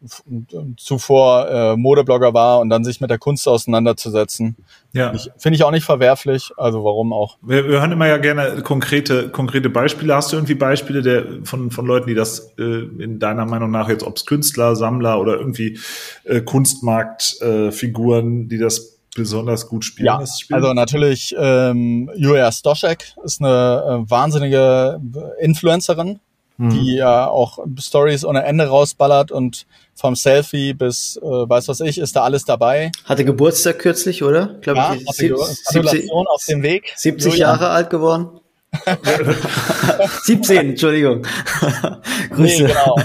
zuvor äh, Modeblogger war und dann sich mit der Kunst auseinanderzusetzen. Ja. Finde ich auch nicht verwerflich, also warum auch. Wir, wir hören immer ja gerne konkrete, konkrete Beispiele. Hast du irgendwie Beispiele der, von, von Leuten, die das äh, in deiner Meinung nach jetzt, ob es Künstler, Sammler oder irgendwie äh, Kunstmarktfiguren, äh, die das besonders gut spielen? Ja, also natürlich ähm, Julia Stoschek ist eine äh, wahnsinnige Influencerin, mhm. die ja auch Stories ohne Ende rausballert und vom Selfie bis äh, weiß was ich, ist da alles dabei. Hatte Geburtstag kürzlich, oder? Glaub ja, ich, sieb, auf dem Weg. 70 Julia. Jahre alt geworden. (laughs) 17, Entschuldigung. Grüße. Nee, genau.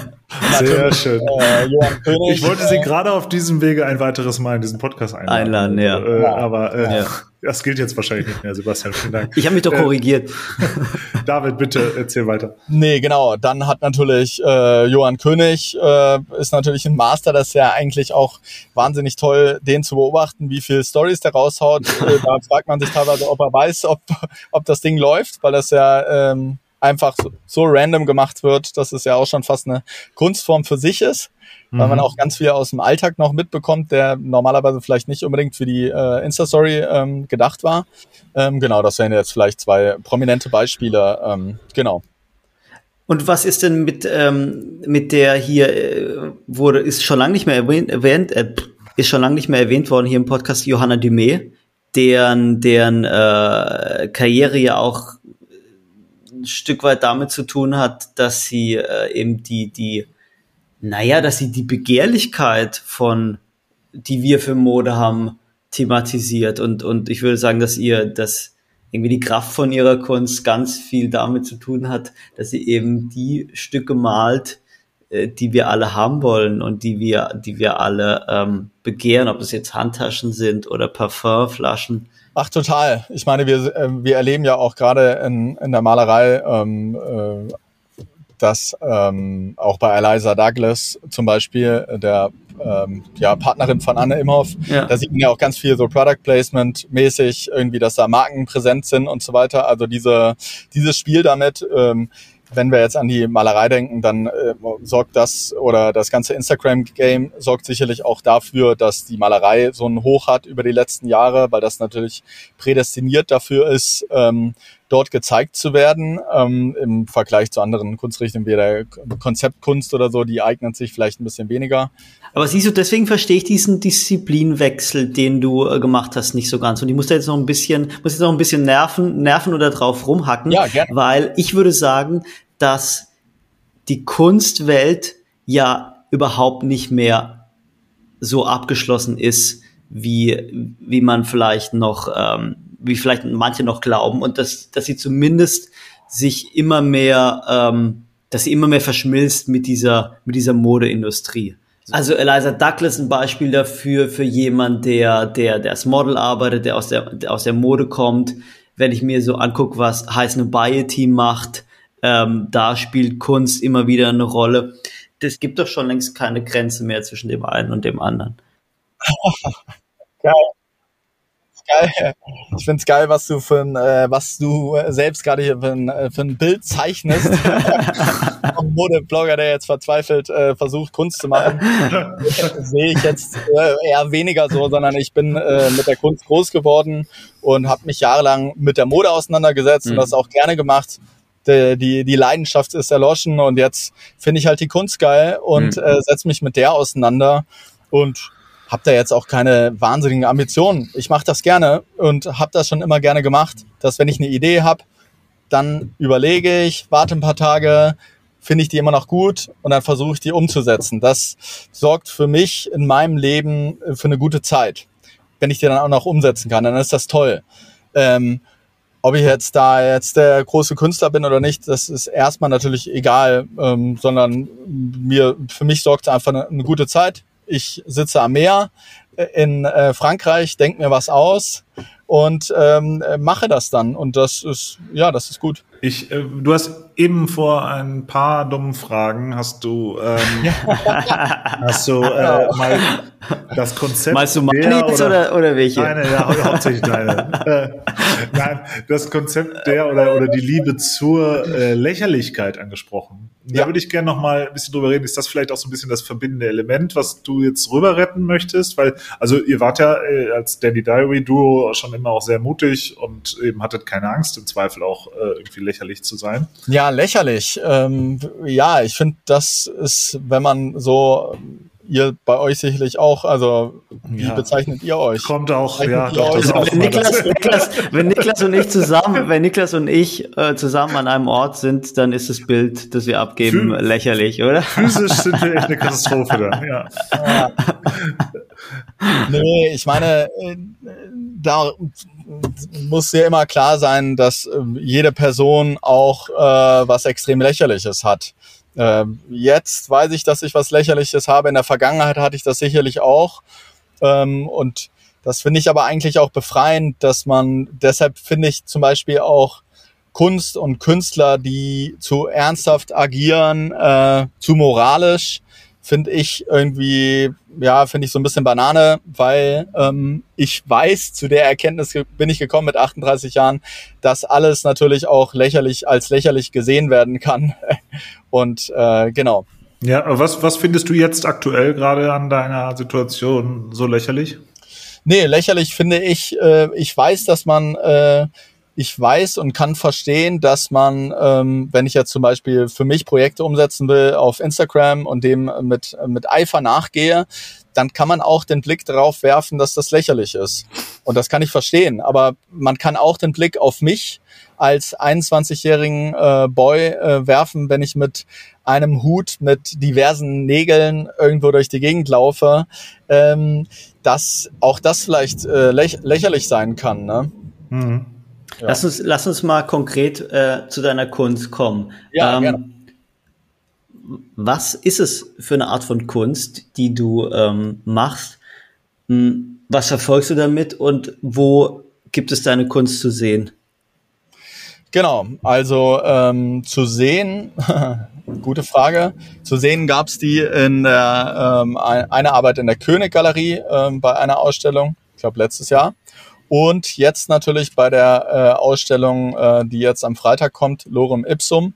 Sehr schön. Äh, König, ich wollte Sie äh, gerade auf diesem Wege ein weiteres Mal in diesen Podcast einladen. Einladen, ja. Äh, ja. Aber äh, ja. Das gilt jetzt wahrscheinlich nicht mehr, Sebastian. Vielen Dank. Ich habe mich doch äh, korrigiert. (laughs) David, bitte erzähl weiter. Nee, genau. Dann hat natürlich äh, Johann König, äh, ist natürlich ein Master. Das ist ja eigentlich auch wahnsinnig toll, den zu beobachten, wie viel Stories der raushaut. (laughs) Äh, da fragt man sich teilweise, ob er weiß, ob, ob das Ding läuft, weil das ja ähm, einfach so, so random gemacht wird, dass es ja auch schon fast eine Kunstform für sich ist, mhm. weil man mhm. auch ganz viel aus dem Alltag noch mitbekommt, der normalerweise vielleicht nicht unbedingt für die äh, Insta-Story ähm, gedacht war. Ähm, genau, das wären jetzt vielleicht zwei prominente Beispiele. Ähm, genau. Und was ist denn mit, ähm, mit der hier, äh, wurde, ist schon lange nicht mehr erwähnt, erwähnt äh, ist schon lange nicht mehr erwähnt worden hier im Podcast Johanna Dumé, deren, deren äh, Karriere ja auch ein Stück weit damit zu tun hat, dass sie äh, eben die, die, naja, dass sie die Begehrlichkeit von, die wir für Mode haben, thematisiert. Und, und ich würde sagen, dass ihr, dass irgendwie die Kraft von ihrer Kunst ganz viel damit zu tun hat, dass sie eben die Stücke malt, äh, die wir alle haben wollen und die wir, die wir alle ähm, begehren, ob es jetzt Handtaschen sind oder Parfumflaschen Ach, total. Ich meine, wir, äh, wir erleben ja auch gerade in, in der Malerei, ähm, äh, dass ähm, auch bei Eliza Douglas zum Beispiel, der ähm, ja, Partnerin von Anne Imhoff, ja. da sieht man ja auch ganz viel so Product Placement mäßig, irgendwie, dass da Marken präsent sind und so weiter. Also diese, dieses Spiel damit, ähm, wenn wir jetzt an die Malerei denken, dann äh, sorgt das oder das ganze Instagram-Game sorgt sicherlich auch dafür, dass die Malerei so ein Hoch hat über die letzten Jahre, weil das natürlich prädestiniert dafür ist, ähm, dort gezeigt zu werden ähm, im Vergleich zu anderen Kunstrichtungen wie der Konzeptkunst oder so, die eignen sich vielleicht ein bisschen weniger. Aber siehst du, deswegen verstehe ich diesen Disziplinwechsel, den du äh, gemacht hast, nicht so ganz. Und ich muss da jetzt noch ein bisschen, muss jetzt noch ein bisschen nerven, nerven oder drauf rumhacken, ja, gerne. weil ich würde sagen, dass die Kunstwelt ja überhaupt nicht mehr so abgeschlossen ist, wie, wie man vielleicht noch ähm, wie vielleicht manche noch glauben, und dass, dass sie zumindest sich immer mehr, ähm, dass sie immer mehr verschmilzt mit dieser, mit dieser Modeindustrie. Also Eliza Douglas ein Beispiel dafür, für jemand, der, der, der als Model arbeitet, der aus der, der aus der Mode kommt. Wenn ich mir so angucke, was Heiß Nobiety macht, ähm, da spielt Kunst immer wieder eine Rolle. Das gibt doch schon längst keine Grenze mehr zwischen dem einen und dem anderen. (laughs) Geil geil. Ich find's geil, was du für ein, äh, was du selbst gerade hier für ein, äh, für ein Bild zeichnest. (laughs) Ein Modeblogger, der jetzt verzweifelt äh, versucht, Kunst zu machen. (laughs) Sehe ich jetzt äh, eher weniger so, sondern ich bin äh, mit der Kunst groß geworden und habe mich jahrelang mit der Mode auseinandergesetzt mhm. und das auch gerne gemacht. Die, die, die Leidenschaft ist erloschen und jetzt finde ich halt die Kunst geil und mhm. äh, setze mich mit der auseinander. Und habe da jetzt auch keine wahnsinnigen Ambitionen. Ich mache das gerne und habe das schon immer gerne gemacht, dass wenn ich eine Idee habe, dann überlege ich, warte ein paar Tage, finde ich die immer noch gut und dann versuche ich die umzusetzen. Das sorgt für mich in meinem Leben für eine gute Zeit. Wenn ich die dann auch noch umsetzen kann, dann ist das toll. Ähm, ob ich jetzt da jetzt der große Künstler bin oder nicht, das ist erstmal natürlich egal, ähm, sondern mir für mich sorgt es einfach eine, eine gute Zeit ich sitze am Meer äh, in äh, Frankreich, denke mir was aus und ähm, mache das dann. Und das ist, ja, das ist gut. Ich, äh, du hast eben vor ein paar dummen Fragen hast du, ähm, (laughs) hast du äh, mal das Konzept. Meinst du meine jetzt oder, oder, oder welche? Deine, ja, hauptsächlich deine. Nein, das Konzept der oder, oder die Liebe zur äh, Lächerlichkeit angesprochen. Da ja. würde ich gerne noch mal ein bisschen drüber reden. Ist das vielleicht auch so ein bisschen das verbindende Element, was du jetzt rüber retten möchtest? Weil, also ihr wart ja äh, als Danny Diary Duo schon immer auch sehr mutig und eben hattet keine Angst, im Zweifel auch äh, irgendwie lächerlich zu sein. Ja, lächerlich. Ähm, ja, ich finde, das ist, wenn man so ihr bei euch sicherlich auch, also wie ja. bezeichnet ihr euch? Kommt auch, ja. Doch, also, wenn, Niklas, Niklas, wenn Niklas und ich zusammen, wenn Niklas und ich äh, zusammen an einem Ort sind, dann ist das Bild, das wir abgeben, Phy lächerlich, oder? Physisch sind wir echt eine (laughs) Katastrophe da, ja. ja. (laughs) nee, ich meine, äh, da muss ja immer klar sein, dass äh, jede Person auch äh, was extrem lächerliches hat. Ähm, jetzt weiß ich, dass ich was Lächerliches habe. In der Vergangenheit hatte ich das sicherlich auch. Ähm, und das finde ich aber eigentlich auch befreiend, dass man, deshalb finde ich zum Beispiel auch Kunst und Künstler, die zu ernsthaft agieren, äh, zu moralisch, finde ich irgendwie, ja, finde ich so ein bisschen Banane, weil ähm, ich weiß, zu der Erkenntnis bin ich gekommen mit 38 Jahren, dass alles natürlich auch lächerlich als lächerlich gesehen werden kann. (laughs) Und äh, genau. Ja, aber was, was findest du jetzt aktuell gerade an deiner Situation so lächerlich? Nee, lächerlich finde ich, äh, ich weiß, dass man äh, ich weiß und kann verstehen, dass man, ähm, wenn ich jetzt zum Beispiel für mich Projekte umsetzen will auf Instagram und dem mit, mit Eifer nachgehe, dann kann man auch den Blick darauf werfen, dass das lächerlich ist. Und das kann ich verstehen. Aber man kann auch den Blick auf mich als 21-jährigen äh, Boy äh, werfen, wenn ich mit einem Hut mit diversen Nägeln irgendwo durch die Gegend laufe, ähm, dass auch das vielleicht äh, läch lächerlich sein kann. Ne? Mhm. Ja. Lass, uns, lass uns mal konkret äh, zu deiner Kunst kommen. Ja, ähm, gerne. Was ist es für eine Art von Kunst, die du ähm, machst? Hm, was verfolgst du damit und wo gibt es deine Kunst zu sehen? Genau, also ähm, zu sehen, (laughs) gute Frage. Zu sehen gab es die in der, ähm, eine Arbeit in der König-Galerie ähm, bei einer Ausstellung, ich glaube letztes Jahr. Und jetzt natürlich bei der äh, Ausstellung, äh, die jetzt am Freitag kommt, Lorem Ipsum.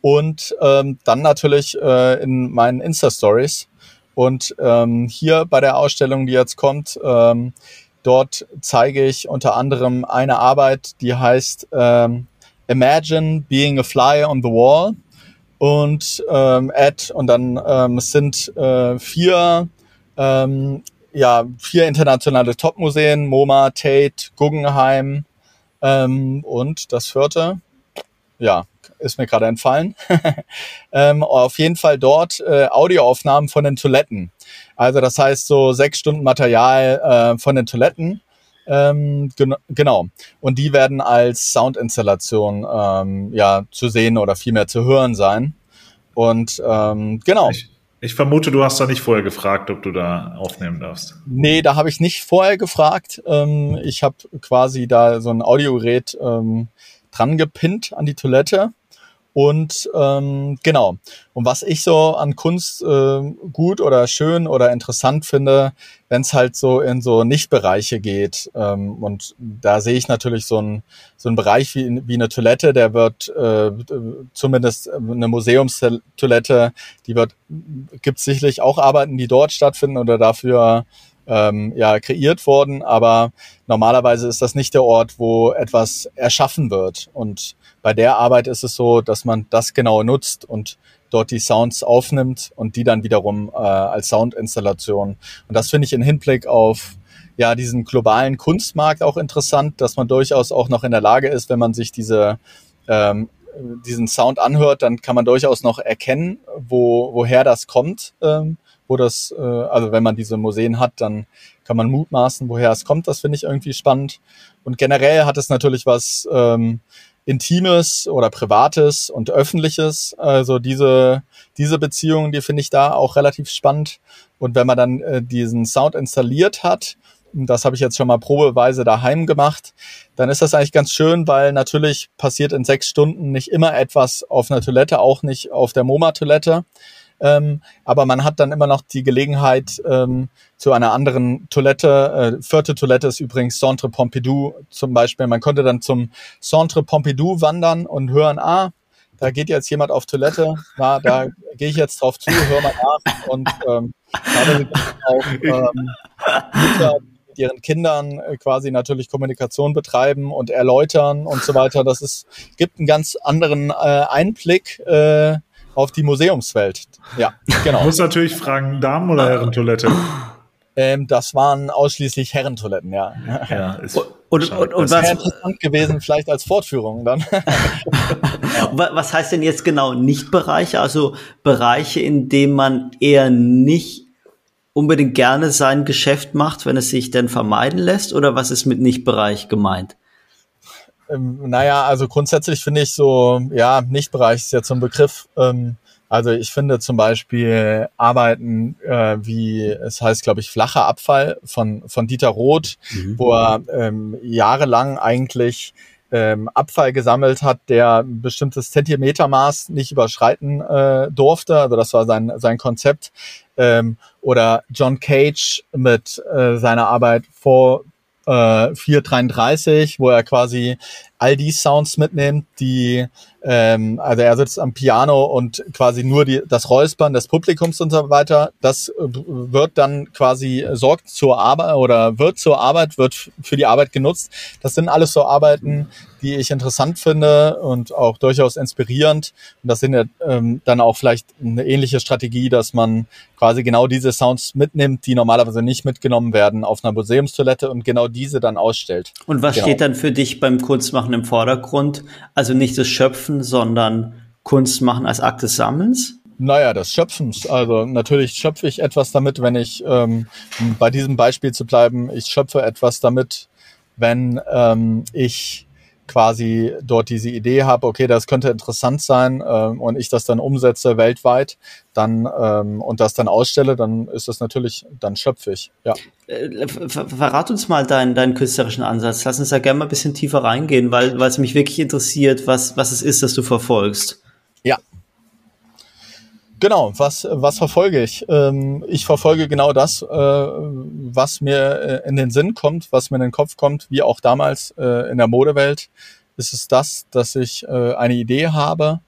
Und ähm, dann natürlich äh, in meinen Insta-Stories. Und ähm, hier bei der Ausstellung, die jetzt kommt, ähm, dort zeige ich unter anderem eine Arbeit, die heißt ähm, Imagine Being a Fly on the Wall. Und ähm, Add, und dann ähm, sind äh, vier ähm, ja, vier internationale Top-Museen, MoMA, Tate, Guggenheim ähm, und das vierte, ja, ist mir gerade entfallen. (laughs) ähm, auf jeden Fall dort äh, Audioaufnahmen von den Toiletten. Also das heißt so sechs Stunden Material äh, von den Toiletten. Ähm, gen genau. Und die werden als Soundinstallation ähm, ja zu sehen oder vielmehr zu hören sein. Und ähm, genau. Ich ich vermute, du hast da nicht vorher gefragt, ob du da aufnehmen darfst. Nee, da habe ich nicht vorher gefragt. Ähm, ich habe quasi da so ein Audiogerät ähm, dran gepinnt an die Toilette und ähm, genau. Und was ich so an Kunst äh, gut oder schön oder interessant finde, wenn es halt so in so Nichtbereiche geht. Ähm, und da sehe ich natürlich so einen so einen Bereich wie, wie eine Toilette, der wird äh, zumindest eine Museumstoilette, die wird, gibt sicherlich auch Arbeiten, die dort stattfinden oder dafür ähm, ja, kreiert worden, aber normalerweise ist das nicht der Ort, wo etwas erschaffen wird. Und bei der Arbeit ist es so, dass man das genau nutzt und dort die Sounds aufnimmt und die dann wiederum äh, als Soundinstallation. Und das finde ich im Hinblick auf ja diesen globalen Kunstmarkt auch interessant, dass man durchaus auch noch in der Lage ist, wenn man sich diese ähm, diesen Sound anhört, dann kann man durchaus noch erkennen, wo, woher das kommt. Ähm, wo das, äh, also wenn man diese Museen hat, dann kann man mutmaßen, woher es kommt. Das finde ich irgendwie spannend. Und generell hat es natürlich was ähm, Intimes oder Privates und Öffentliches. Also diese, diese Beziehung, die finde ich da auch relativ spannend. Und wenn man dann äh, diesen Sound installiert hat, das habe ich jetzt schon mal probeweise daheim gemacht, dann ist das eigentlich ganz schön, weil natürlich passiert in sechs Stunden nicht immer etwas auf einer Toilette, auch nicht auf der MoMA-Toilette. Ähm, aber man hat dann immer noch die Gelegenheit ähm, zu einer anderen Toilette. Äh, vierte Toilette ist übrigens Centre Pompidou zum Beispiel. Man konnte dann zum Centre Pompidou wandern und hören, ah, da geht jetzt jemand auf Toilette, na, da gehe ich jetzt drauf zu, hör mal nach und ähm, auch ähm, Mütter, mit ihren Kindern äh, quasi natürlich Kommunikation betreiben und erläutern und so weiter. Das ist, gibt einen ganz anderen äh, Einblick äh, auf die Museumswelt. Ja, genau. Ich muss natürlich fragen, Damen- oder Herrentoilette? Ähm, das waren ausschließlich Herrentoiletten, ja. ja ist und, und, und, was interessant gewesen, vielleicht als Fortführung dann. (laughs) was heißt denn jetzt genau Nicht-Bereiche? Also Bereiche, in denen man eher nicht unbedingt gerne sein Geschäft macht, wenn es sich denn vermeiden lässt? Oder was ist mit Nicht-Bereich gemeint? Ähm, naja, also grundsätzlich finde ich so, ja, Nicht-Bereich ist jetzt so ein Begriff. Ähm, also ich finde zum Beispiel Arbeiten äh, wie, es heißt, glaube ich, flacher Abfall von, von Dieter Roth, mhm. wo er ähm, jahrelang eigentlich ähm, Abfall gesammelt hat, der ein bestimmtes Zentimetermaß nicht überschreiten äh, durfte. Also das war sein, sein Konzept. Ähm, oder John Cage mit äh, seiner Arbeit vor äh, 433, wo er quasi all die Sounds mitnimmt, die ähm, also er sitzt am Piano und quasi nur die, das Räuspern des Publikums und so weiter, das äh, wird dann quasi sorgt zur Arbeit oder wird zur Arbeit, wird für die Arbeit genutzt. Das sind alles so Arbeiten, die ich interessant finde und auch durchaus inspirierend. Und das sind ja ähm, dann auch vielleicht eine ähnliche Strategie, dass man quasi genau diese Sounds mitnimmt, die normalerweise nicht mitgenommen werden auf einer Museumstoilette und genau diese dann ausstellt. Und was genau. steht dann für dich beim Kunstmachen im Vordergrund? Also nicht das Schöpfen, sondern Kunst machen als Akt des Sammelns? Naja, des Schöpfens. Also natürlich schöpfe ich etwas damit, wenn ich, ähm, bei diesem Beispiel zu bleiben, ich schöpfe etwas damit, wenn ähm, ich quasi dort diese Idee habe, okay, das könnte interessant sein ähm, und ich das dann umsetze weltweit, dann ähm, und das dann ausstelle, dann ist das natürlich, dann schöpfe ich. Ja. Äh, verrat uns mal deinen, deinen künstlerischen Ansatz. Lass uns da gerne mal ein bisschen tiefer reingehen, weil, weil es mich wirklich interessiert, was, was es ist, das du verfolgst. Genau, was, was verfolge ich? Ähm, ich verfolge genau das, äh, was mir äh, in den Sinn kommt, was mir in den Kopf kommt, wie auch damals äh, in der Modewelt. Ist es das, dass ich äh, eine Idee habe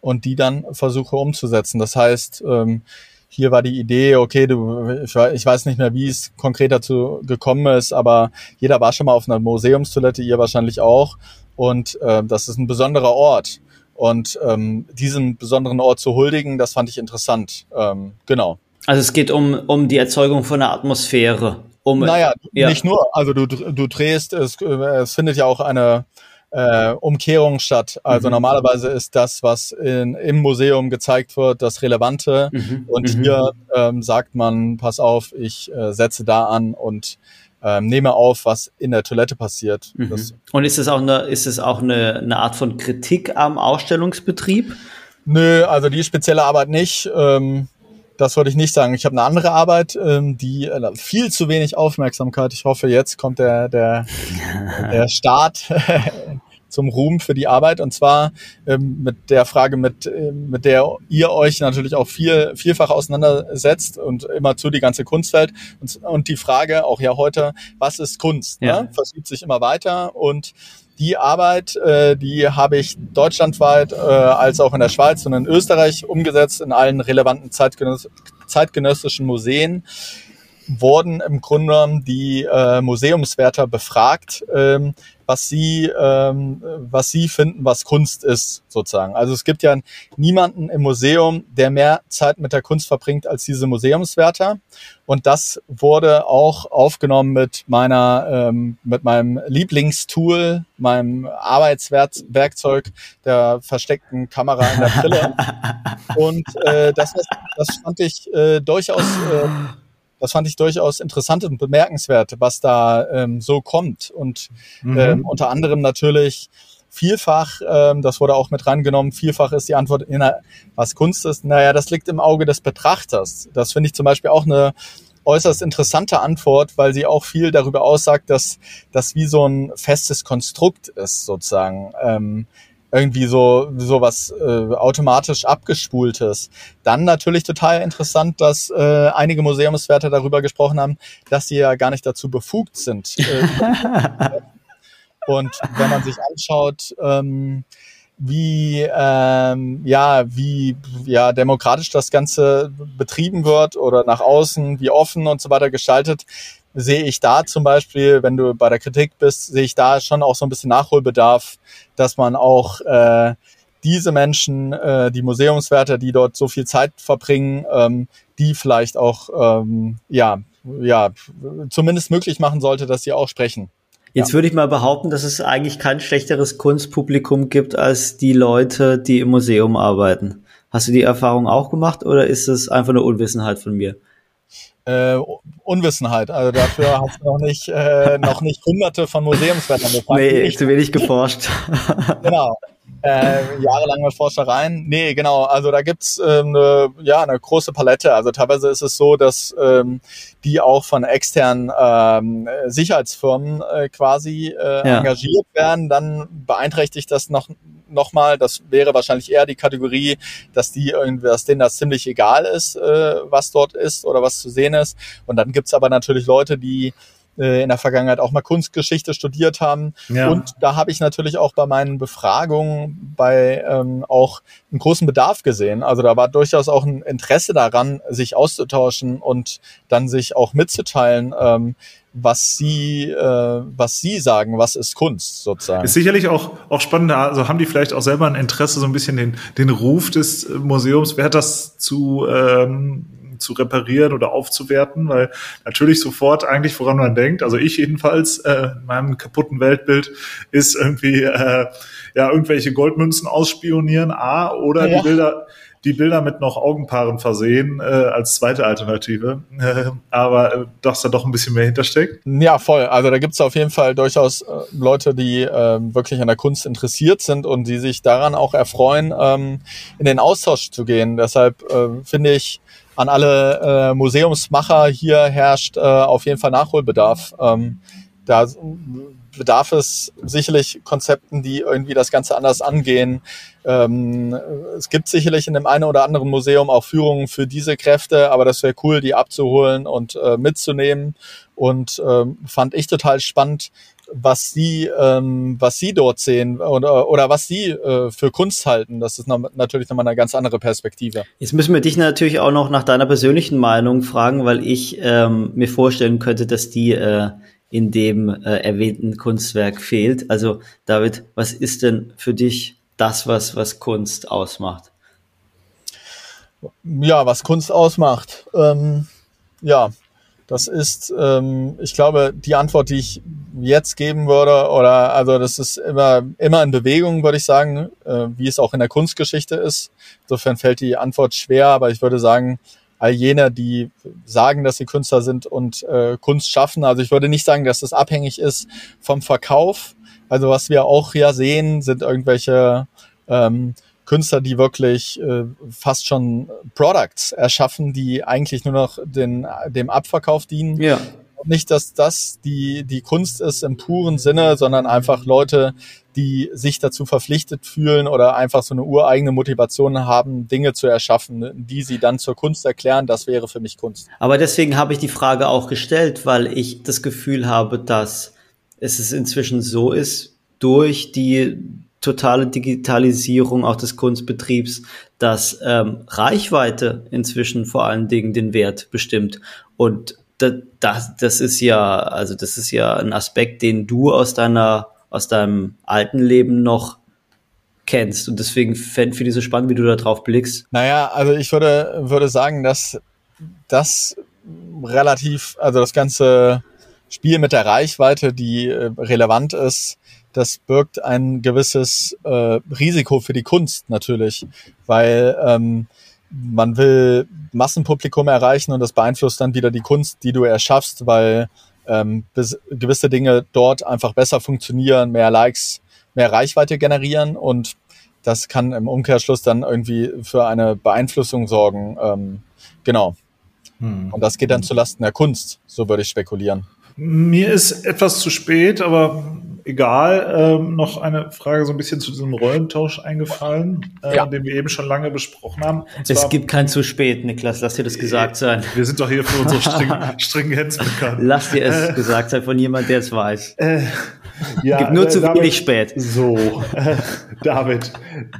und die dann versuche umzusetzen. Das heißt, ähm, hier war die Idee, okay, du, ich, ich weiß nicht mehr, wie es konkret dazu gekommen ist, aber jeder war schon mal auf einer Museumstoilette, ihr wahrscheinlich auch. Und äh, das ist ein besonderer Ort. Und ähm, diesem besonderen Ort zu huldigen, das fand ich interessant. Ähm, genau. Also es geht um, um die Erzeugung von einer Atmosphäre. Um, naja, ja. nicht nur. Also du, du drehst, es, es findet ja auch eine äh, Umkehrung statt. Also mhm. normalerweise ist das, was in, im Museum gezeigt wird, das Relevante. Mhm. Und mhm. hier ähm, sagt man, pass auf, ich äh, setze da an und ähm, nehme auf, was in der Toilette passiert. Mhm. Und ist es auch eine, ist es auch eine, eine Art von Kritik am Ausstellungsbetrieb? Nö, also die spezielle Arbeit nicht. Ähm, das würde ich nicht sagen. Ich habe eine andere Arbeit, ähm, die äh, viel zu wenig Aufmerksamkeit. Ich hoffe, jetzt kommt der, der, (laughs) der Start zum Ruhm für die Arbeit und zwar ähm, mit der Frage, mit, äh, mit der ihr euch natürlich auch viel, vielfach auseinandersetzt und immer zu die ganze Kunstwelt und, und die Frage auch ja heute, was ist Kunst? Ja. Ne? Verschiebt sich immer weiter und die Arbeit, äh, die habe ich deutschlandweit äh, als auch in der Schweiz und in Österreich umgesetzt in allen relevanten zeitgenöss zeitgenössischen Museen wurden im Grunde genommen die äh, Museumswärter befragt, ähm, was sie, ähm, was sie finden, was Kunst ist, sozusagen. Also es gibt ja niemanden im Museum, der mehr Zeit mit der Kunst verbringt als diese Museumswärter. Und das wurde auch aufgenommen mit meiner, ähm, mit meinem Lieblingstool, meinem Arbeitswerkzeug der versteckten Kamera in der Brille. (laughs) Und äh, das, das fand ich äh, durchaus äh, das fand ich durchaus interessant und bemerkenswert, was da ähm, so kommt. Und mhm. ähm, unter anderem natürlich vielfach, ähm, das wurde auch mit rangenommen, vielfach ist die Antwort, was Kunst ist. Naja, das liegt im Auge des Betrachters. Das finde ich zum Beispiel auch eine äußerst interessante Antwort, weil sie auch viel darüber aussagt, dass das wie so ein festes Konstrukt ist, sozusagen. Ähm, irgendwie so so was äh, automatisch abgespultes. Dann natürlich total interessant, dass äh, einige Museumswärter darüber gesprochen haben, dass sie ja gar nicht dazu befugt sind. Äh, (laughs) und wenn man sich anschaut, ähm, wie ähm, ja wie ja demokratisch das Ganze betrieben wird oder nach außen wie offen und so weiter gestaltet sehe ich da zum Beispiel, wenn du bei der Kritik bist, sehe ich da schon auch so ein bisschen Nachholbedarf, dass man auch äh, diese Menschen, äh, die Museumswärter, die dort so viel Zeit verbringen, ähm, die vielleicht auch ähm, ja ja zumindest möglich machen sollte, dass sie auch sprechen. Jetzt würde ich mal behaupten, dass es eigentlich kein schlechteres Kunstpublikum gibt als die Leute, die im Museum arbeiten. Hast du die Erfahrung auch gemacht oder ist es einfach eine Unwissenheit von mir? Äh, Unwissenheit. Also dafür (laughs) hast du noch nicht, äh, noch nicht hunderte von Museumswärtern gefragt. Nee, zu wenig geforscht. (laughs) genau äh, jahrelange Forschereien. Nee, genau, also da gibt's ähm, eine, ja, eine große Palette. Also teilweise ist es so, dass ähm, die auch von externen ähm, Sicherheitsfirmen äh, quasi äh, ja. engagiert werden. Dann beeinträchtigt das noch nochmal, das wäre wahrscheinlich eher die Kategorie, dass die irgendwie, dass denen das ziemlich egal ist, äh, was dort ist oder was zu sehen ist. Und dann gibt's aber natürlich Leute, die äh, in der Vergangenheit auch mal Kunstgeschichte studiert haben. Ja. Und da habe ich natürlich auch bei meinen Befragungen bei ähm, auch einen großen Bedarf gesehen. Also da war durchaus auch ein Interesse daran, sich auszutauschen und dann sich auch mitzuteilen, ähm, was sie, äh, was sie sagen, was ist Kunst sozusagen. Ist sicherlich auch, auch spannend, also haben die vielleicht auch selber ein Interesse, so ein bisschen den, den Ruf des Museumswärters zu ähm, zu reparieren oder aufzuwerten, weil natürlich sofort eigentlich, woran man denkt, also ich jedenfalls äh, in meinem kaputten Weltbild, ist irgendwie äh, ja irgendwelche Goldmünzen ausspionieren, A, oder ja. die Bilder die Bilder mit noch Augenpaaren versehen äh, als zweite Alternative. Äh, aber äh, dass da doch ein bisschen mehr hintersteckt. Ja, voll. Also da gibt es auf jeden Fall durchaus äh, Leute, die äh, wirklich an der Kunst interessiert sind und die sich daran auch erfreuen, ähm, in den Austausch zu gehen. Deshalb äh, finde ich, an alle äh, Museumsmacher hier herrscht äh, auf jeden Fall Nachholbedarf. Ähm, da bedarf es sicherlich Konzepten, die irgendwie das Ganze anders angehen. Ähm, es gibt sicherlich in dem einen oder anderen Museum auch Führungen für diese Kräfte, aber das wäre cool, die abzuholen und äh, mitzunehmen. Und ähm, fand ich total spannend, was sie, ähm, was sie dort sehen oder, oder was sie äh, für Kunst halten. Das ist noch, natürlich nochmal eine ganz andere Perspektive. Jetzt müssen wir dich natürlich auch noch nach deiner persönlichen Meinung fragen, weil ich ähm, mir vorstellen könnte, dass die äh, in dem äh, erwähnten Kunstwerk fehlt. Also David, was ist denn für dich das, was, was Kunst ausmacht? Ja, was Kunst ausmacht. Ähm, ja, das ist, ähm, ich glaube, die Antwort, die ich jetzt geben würde, oder also das ist immer, immer in Bewegung, würde ich sagen, äh, wie es auch in der Kunstgeschichte ist. Insofern fällt die Antwort schwer, aber ich würde sagen, all jene, die sagen, dass sie Künstler sind und äh, Kunst schaffen. Also ich würde nicht sagen, dass das abhängig ist vom Verkauf. Also was wir auch ja sehen, sind irgendwelche ähm, Künstler, die wirklich äh, fast schon Products erschaffen, die eigentlich nur noch den, dem Abverkauf dienen. Ja. Nicht, dass das die, die Kunst ist im puren Sinne, sondern einfach Leute, die sich dazu verpflichtet fühlen oder einfach so eine ureigene Motivation haben, Dinge zu erschaffen, die sie dann zur Kunst erklären. Das wäre für mich Kunst. Aber deswegen habe ich die Frage auch gestellt, weil ich das Gefühl habe, dass es inzwischen so ist, durch die totale Digitalisierung auch des Kunstbetriebs, dass ähm, Reichweite inzwischen vor allen Dingen den Wert bestimmt. Und das, das ist ja, also das ist ja ein Aspekt, den du aus deiner, aus deinem alten Leben noch kennst. Und deswegen finde ich so spannend, wie du da drauf blickst. Naja, also ich würde, würde sagen, dass das relativ, also das ganze Spiel mit der Reichweite, die äh, relevant ist, das birgt ein gewisses äh, Risiko für die Kunst natürlich, weil ähm, man will Massenpublikum erreichen und das beeinflusst dann wieder die Kunst, die du erschaffst, weil ähm, gewisse Dinge dort einfach besser funktionieren, mehr Likes, mehr Reichweite generieren und das kann im Umkehrschluss dann irgendwie für eine Beeinflussung sorgen. Ähm, genau. Hm. Und das geht dann zulasten der Kunst, so würde ich spekulieren. Mir ist etwas zu spät, aber egal. Ähm, noch eine Frage so ein bisschen zu diesem Rollentausch eingefallen, äh, ja. den wir eben schon lange besprochen haben. es gibt kein zu spät, Niklas, lass dir das gesagt sein. Wir sind doch hier für unsere (laughs) String Stringenz bekannt. Lass dir es äh, gesagt sein von jemand, der es weiß. Äh, ja, gibt nur äh, zu David, wenig spät. So, äh, David,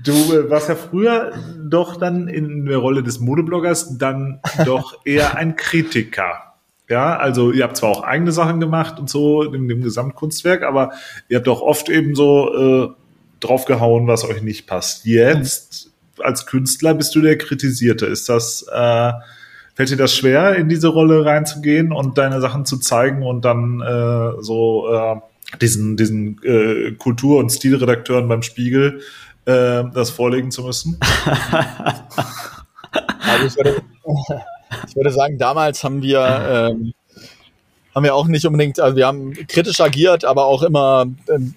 du äh, warst ja früher doch dann in der Rolle des Modebloggers dann doch eher ein Kritiker. Ja, also ihr habt zwar auch eigene Sachen gemacht und so in dem Gesamtkunstwerk, aber ihr habt doch oft eben so äh, draufgehauen, was euch nicht passt. Jetzt als Künstler bist du der Kritisierte. Ist das, äh, fällt dir das schwer, in diese Rolle reinzugehen und deine Sachen zu zeigen und dann äh, so äh, diesen, diesen äh, Kultur- und Stilredakteuren beim Spiegel äh, das vorlegen zu müssen? (laughs) also ich würde, sagen, damals haben wir, ähm, haben wir auch nicht unbedingt, also wir haben kritisch agiert, aber auch immer, ähm,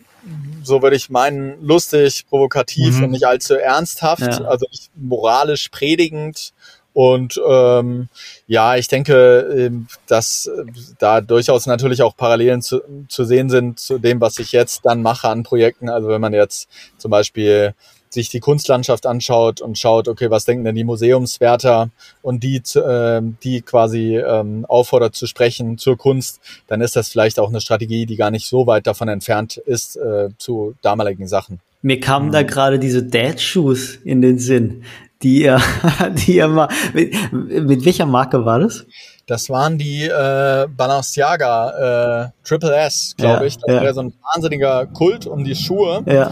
so würde ich meinen, lustig, provokativ mhm. und nicht allzu ernsthaft, ja. also nicht moralisch predigend. Und ähm, ja, ich denke, ähm, dass da durchaus natürlich auch Parallelen zu, zu sehen sind zu dem, was ich jetzt dann mache an Projekten. Also wenn man jetzt zum Beispiel sich die Kunstlandschaft anschaut und schaut, okay, was denken denn die Museumswärter und die, äh, die quasi ähm, auffordert zu sprechen zur Kunst, dann ist das vielleicht auch eine Strategie, die gar nicht so weit davon entfernt ist äh, zu damaligen Sachen. Mir kamen mhm. da gerade diese Dad-Shoes in den Sinn, die ihr, (laughs) die ihr mal, mit, mit welcher Marke war das? Das waren die äh, Balenciaga äh, Triple S, glaube ja, ich. Das ja. war so ein wahnsinniger Kult um die Schuhe. Ja.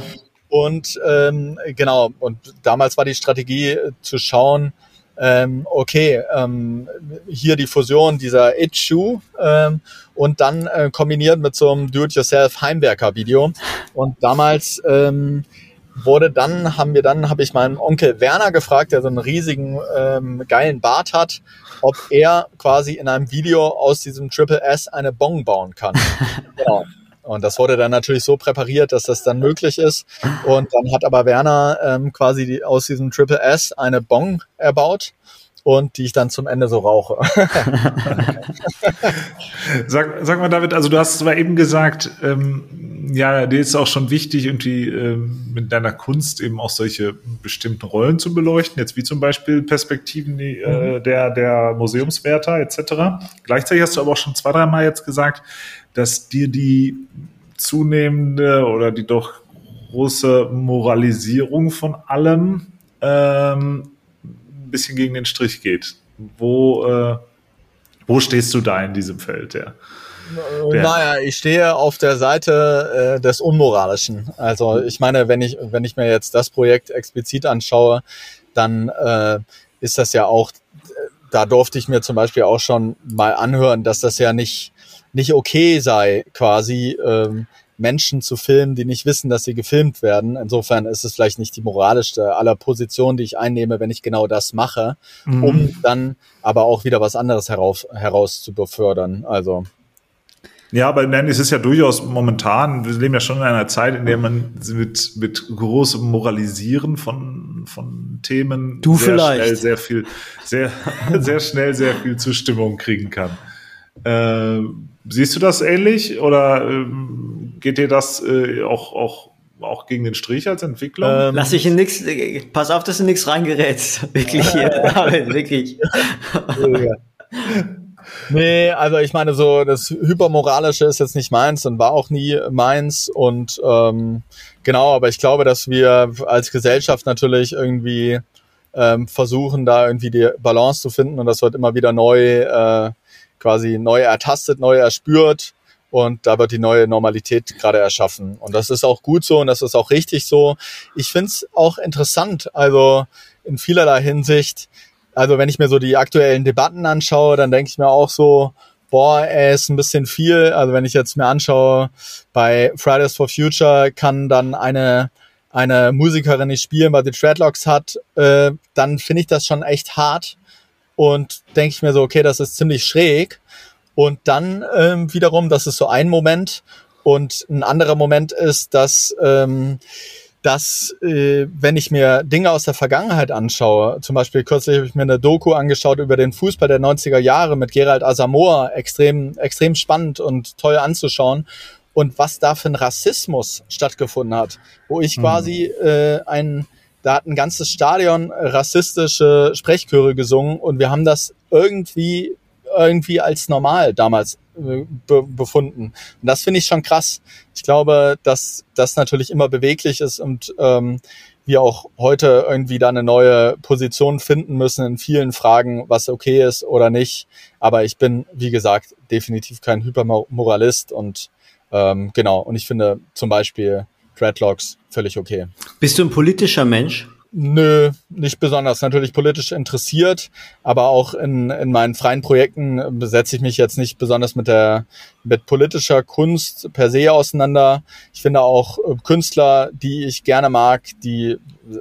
Und ähm, genau, und damals war die Strategie äh, zu schauen, ähm, okay, ähm, hier die Fusion dieser It-Shoe ähm, und dann äh, kombiniert mit so einem Do-it-yourself-Heimwerker-Video. Und damals ähm, wurde dann, haben wir dann, habe ich meinen Onkel Werner gefragt, der so einen riesigen, ähm, geilen Bart hat, ob er quasi in einem Video aus diesem Triple S eine Bong bauen kann. (laughs) genau. Und das wurde dann natürlich so präpariert, dass das dann möglich ist. Und dann hat aber Werner ähm, quasi die, aus diesem Triple S eine Bong erbaut und die ich dann zum Ende so rauche. (laughs) sag, sag mal, David, also du hast zwar eben gesagt, ähm, ja, dir ist auch schon wichtig, irgendwie ähm, mit deiner Kunst eben auch solche bestimmten Rollen zu beleuchten, jetzt wie zum Beispiel Perspektiven die, äh, mhm. der, der Museumswärter etc. Gleichzeitig hast du aber auch schon zwei, dreimal jetzt gesagt, dass dir die zunehmende oder die doch große Moralisierung von allem ähm, ein bisschen gegen den Strich geht. Wo, äh, wo stehst du da in diesem Feld? Ja? Der naja, ich stehe auf der Seite äh, des Unmoralischen. Also ich meine, wenn ich, wenn ich mir jetzt das Projekt explizit anschaue, dann äh, ist das ja auch, da durfte ich mir zum Beispiel auch schon mal anhören, dass das ja nicht nicht okay sei, quasi ähm, Menschen zu filmen, die nicht wissen, dass sie gefilmt werden. Insofern ist es vielleicht nicht die moralischste aller Positionen, die ich einnehme, wenn ich genau das mache, mhm. um dann aber auch wieder was anderes heraus, heraus zu befördern. Also ja, aber nein, es ist ja durchaus momentan, wir leben ja schon in einer Zeit, in der man mit, mit großem Moralisieren von, von Themen du sehr vielleicht. schnell sehr viel, sehr, (laughs) sehr schnell sehr viel Zustimmung kriegen kann. Äh, siehst du das ähnlich oder äh, geht dir das äh, auch, auch, auch gegen den Strich als Entwickler? Ähm, Lass dich in nichts, pass auf, dass du nichts reingerätst. (laughs) Wirklich hier, (laughs) wirklich. Nee, also ich meine, so das Hypermoralische ist jetzt nicht meins und war auch nie meins. Und ähm, genau, aber ich glaube, dass wir als Gesellschaft natürlich irgendwie ähm, versuchen, da irgendwie die Balance zu finden und das wird immer wieder neu äh, quasi neu ertastet, neu erspürt und da wird die neue Normalität gerade erschaffen. Und das ist auch gut so und das ist auch richtig so. Ich finde es auch interessant, also in vielerlei Hinsicht. Also wenn ich mir so die aktuellen Debatten anschaue, dann denke ich mir auch so, boah, er ist ein bisschen viel. Also wenn ich jetzt mir anschaue, bei Fridays for Future kann dann eine eine Musikerin nicht spielen, weil sie Treadlocks hat, äh, dann finde ich das schon echt hart und denke ich mir so, okay, das ist ziemlich schräg. Und dann ähm, wiederum, das ist so ein Moment. Und ein anderer Moment ist, dass, ähm, dass äh, wenn ich mir Dinge aus der Vergangenheit anschaue, zum Beispiel kürzlich habe ich mir eine Doku angeschaut über den Fußball der 90er Jahre mit Gerald Asamoah, extrem, extrem spannend und toll anzuschauen. und was da für ein Rassismus stattgefunden hat, wo ich mhm. quasi äh, ein da hat ein ganzes Stadion rassistische Sprechchöre gesungen und wir haben das irgendwie irgendwie als normal damals äh, be befunden. Und das finde ich schon krass. Ich glaube, dass das natürlich immer beweglich ist und ähm, wir auch heute irgendwie da eine neue Position finden müssen in vielen Fragen, was okay ist oder nicht. Aber ich bin, wie gesagt, definitiv kein Hypermoralist und ähm, genau. Und ich finde zum Beispiel Dreadlocks völlig okay. Bist du ein politischer Mensch? Nö, nicht besonders. Natürlich politisch interessiert, aber auch in, in meinen freien Projekten besetze ich mich jetzt nicht besonders mit der mit politischer Kunst per se auseinander. Ich finde auch äh, Künstler, die ich gerne mag, die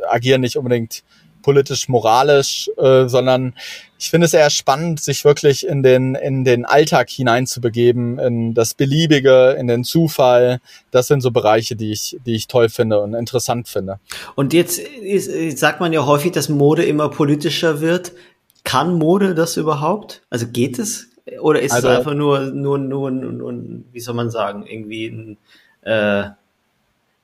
agieren nicht unbedingt politisch moralisch, äh, sondern ich finde es eher spannend, sich wirklich in den, in den Alltag hineinzubegeben, in das Beliebige, in den Zufall. Das sind so Bereiche, die ich, die ich toll finde und interessant finde. Und jetzt ist, sagt man ja häufig, dass Mode immer politischer wird. Kann Mode das überhaupt? Also geht es? Oder ist also, es einfach nur, nur, nur, nur, nur, wie soll man sagen, irgendwie ein, äh,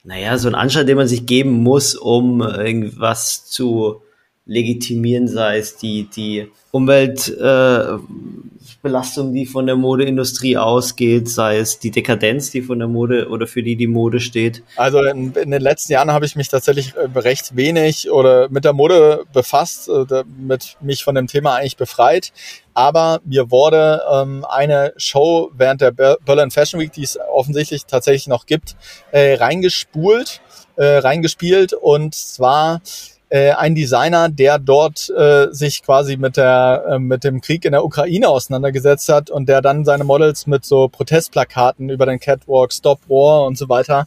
naja, so ein Anschein, den man sich geben muss, um irgendwas zu legitimieren, sei es die, die Umweltbelastung, äh, die von der Modeindustrie ausgeht, sei es die Dekadenz, die von der Mode oder für die die Mode steht? Also in, in den letzten Jahren habe ich mich tatsächlich äh, recht wenig oder mit der Mode befasst, äh, mit mich von dem Thema eigentlich befreit. Aber mir wurde ähm, eine Show während der Berlin Fashion Week, die es offensichtlich tatsächlich noch gibt, äh, reingespult, äh, reingespielt und zwar äh, ein Designer, der dort äh, sich quasi mit der äh, mit dem Krieg in der Ukraine auseinandergesetzt hat und der dann seine Models mit so Protestplakaten über den Catwalk Stop War und so weiter.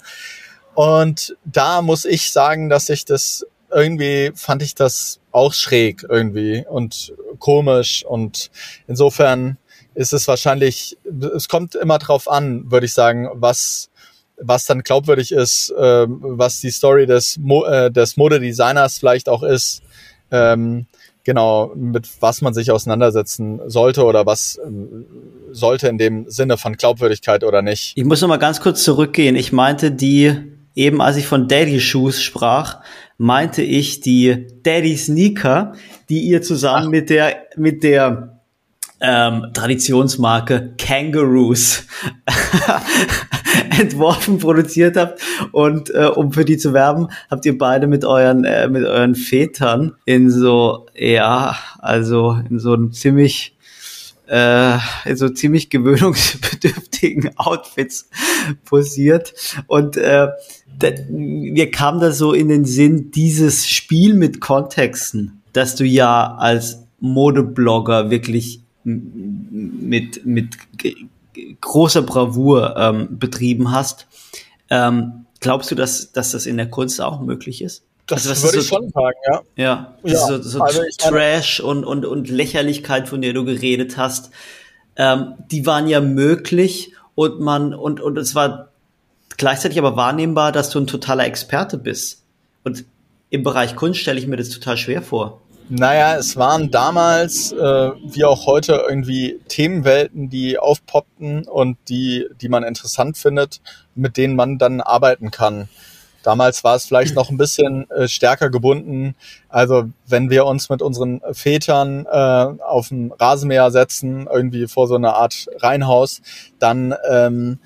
Und da muss ich sagen, dass ich das irgendwie fand ich das auch schräg irgendwie und komisch und insofern ist es wahrscheinlich, es kommt immer drauf an, würde ich sagen, was was dann glaubwürdig ist, äh, was die Story des, Mo äh, des Modedesigners vielleicht auch ist, ähm, genau, mit was man sich auseinandersetzen sollte oder was äh, sollte in dem Sinne von Glaubwürdigkeit oder nicht. Ich muss noch mal ganz kurz zurückgehen. Ich meinte die, eben als ich von Daddy Shoes sprach, meinte ich die Daddy Sneaker, die ihr zusammen Ach. mit der, mit der ähm, Traditionsmarke Kangaroos (laughs) entworfen, produziert habt. Und äh, um für die zu werben, habt ihr beide mit euren äh, mit euren Vätern in so ja also in so einem ziemlich äh, in so ziemlich gewöhnungsbedürftigen (laughs) Outfits posiert. Und äh, mir kam da so in den Sinn dieses Spiel mit Kontexten, dass du ja als Modeblogger wirklich mit, mit großer Bravour ähm, betrieben hast. Ähm, glaubst du, dass, dass das in der Kunst auch möglich ist? Das also, würde so, ich schon sagen, ja. Ja, ja so, so also Trash und, und, und Lächerlichkeit, von der du geredet hast, ähm, die waren ja möglich und man, und, und es war gleichzeitig aber wahrnehmbar, dass du ein totaler Experte bist. Und im Bereich Kunst stelle ich mir das total schwer vor. Naja, es waren damals, äh, wie auch heute, irgendwie Themenwelten, die aufpoppten und die, die man interessant findet, mit denen man dann arbeiten kann. Damals war es vielleicht noch ein bisschen äh, stärker gebunden. Also wenn wir uns mit unseren Vätern äh, auf ein Rasenmäher setzen, irgendwie vor so einer Art Reihenhaus, dann ähm,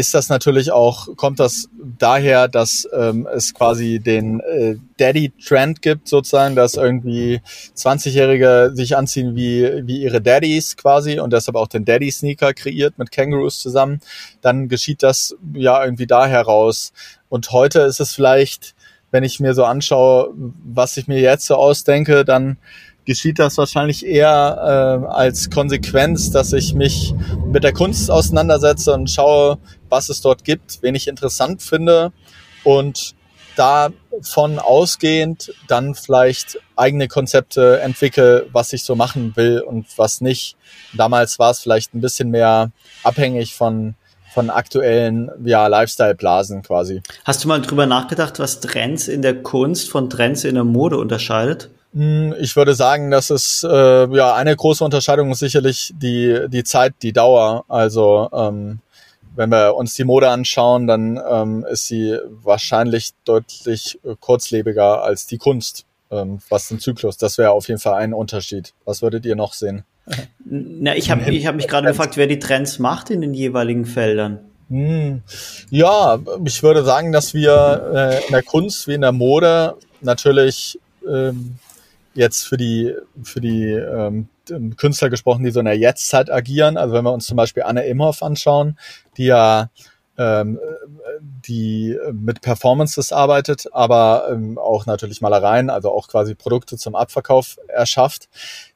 ist das natürlich auch, kommt das daher, dass ähm, es quasi den äh, Daddy-Trend gibt, sozusagen, dass irgendwie 20-Jährige sich anziehen wie, wie ihre Daddies quasi und deshalb auch den Daddy-Sneaker kreiert mit Kangaroos zusammen, dann geschieht das ja irgendwie da heraus. Und heute ist es vielleicht, wenn ich mir so anschaue, was ich mir jetzt so ausdenke, dann geschieht das wahrscheinlich eher äh, als Konsequenz, dass ich mich mit der Kunst auseinandersetze und schaue, was es dort gibt, wen ich interessant finde und davon ausgehend dann vielleicht eigene Konzepte entwickle, was ich so machen will und was nicht. Damals war es vielleicht ein bisschen mehr abhängig von von aktuellen ja, Lifestyle-Blasen quasi. Hast du mal drüber nachgedacht, was Trends in der Kunst von Trends in der Mode unterscheidet? Hm, ich würde sagen, dass es äh, ja eine große Unterscheidung ist sicherlich die die Zeit, die Dauer. Also ähm, wenn wir uns die Mode anschauen, dann ähm, ist sie wahrscheinlich deutlich äh, kurzlebiger als die Kunst, ähm, was den Zyklus. Das wäre auf jeden Fall ein Unterschied. Was würdet ihr noch sehen? Na, ich habe ich hab mich gerade gefragt, wer die Trends macht in den jeweiligen Feldern. Hm. Ja, ich würde sagen, dass wir äh, in der Kunst wie in der Mode natürlich ähm, jetzt für die, für die ähm, Künstler gesprochen, die so in der Jetztzeit agieren. Also wenn wir uns zum Beispiel Anne Imhoff anschauen, die ja ähm, die mit Performances arbeitet, aber ähm, auch natürlich Malereien, also auch quasi Produkte zum Abverkauf erschafft.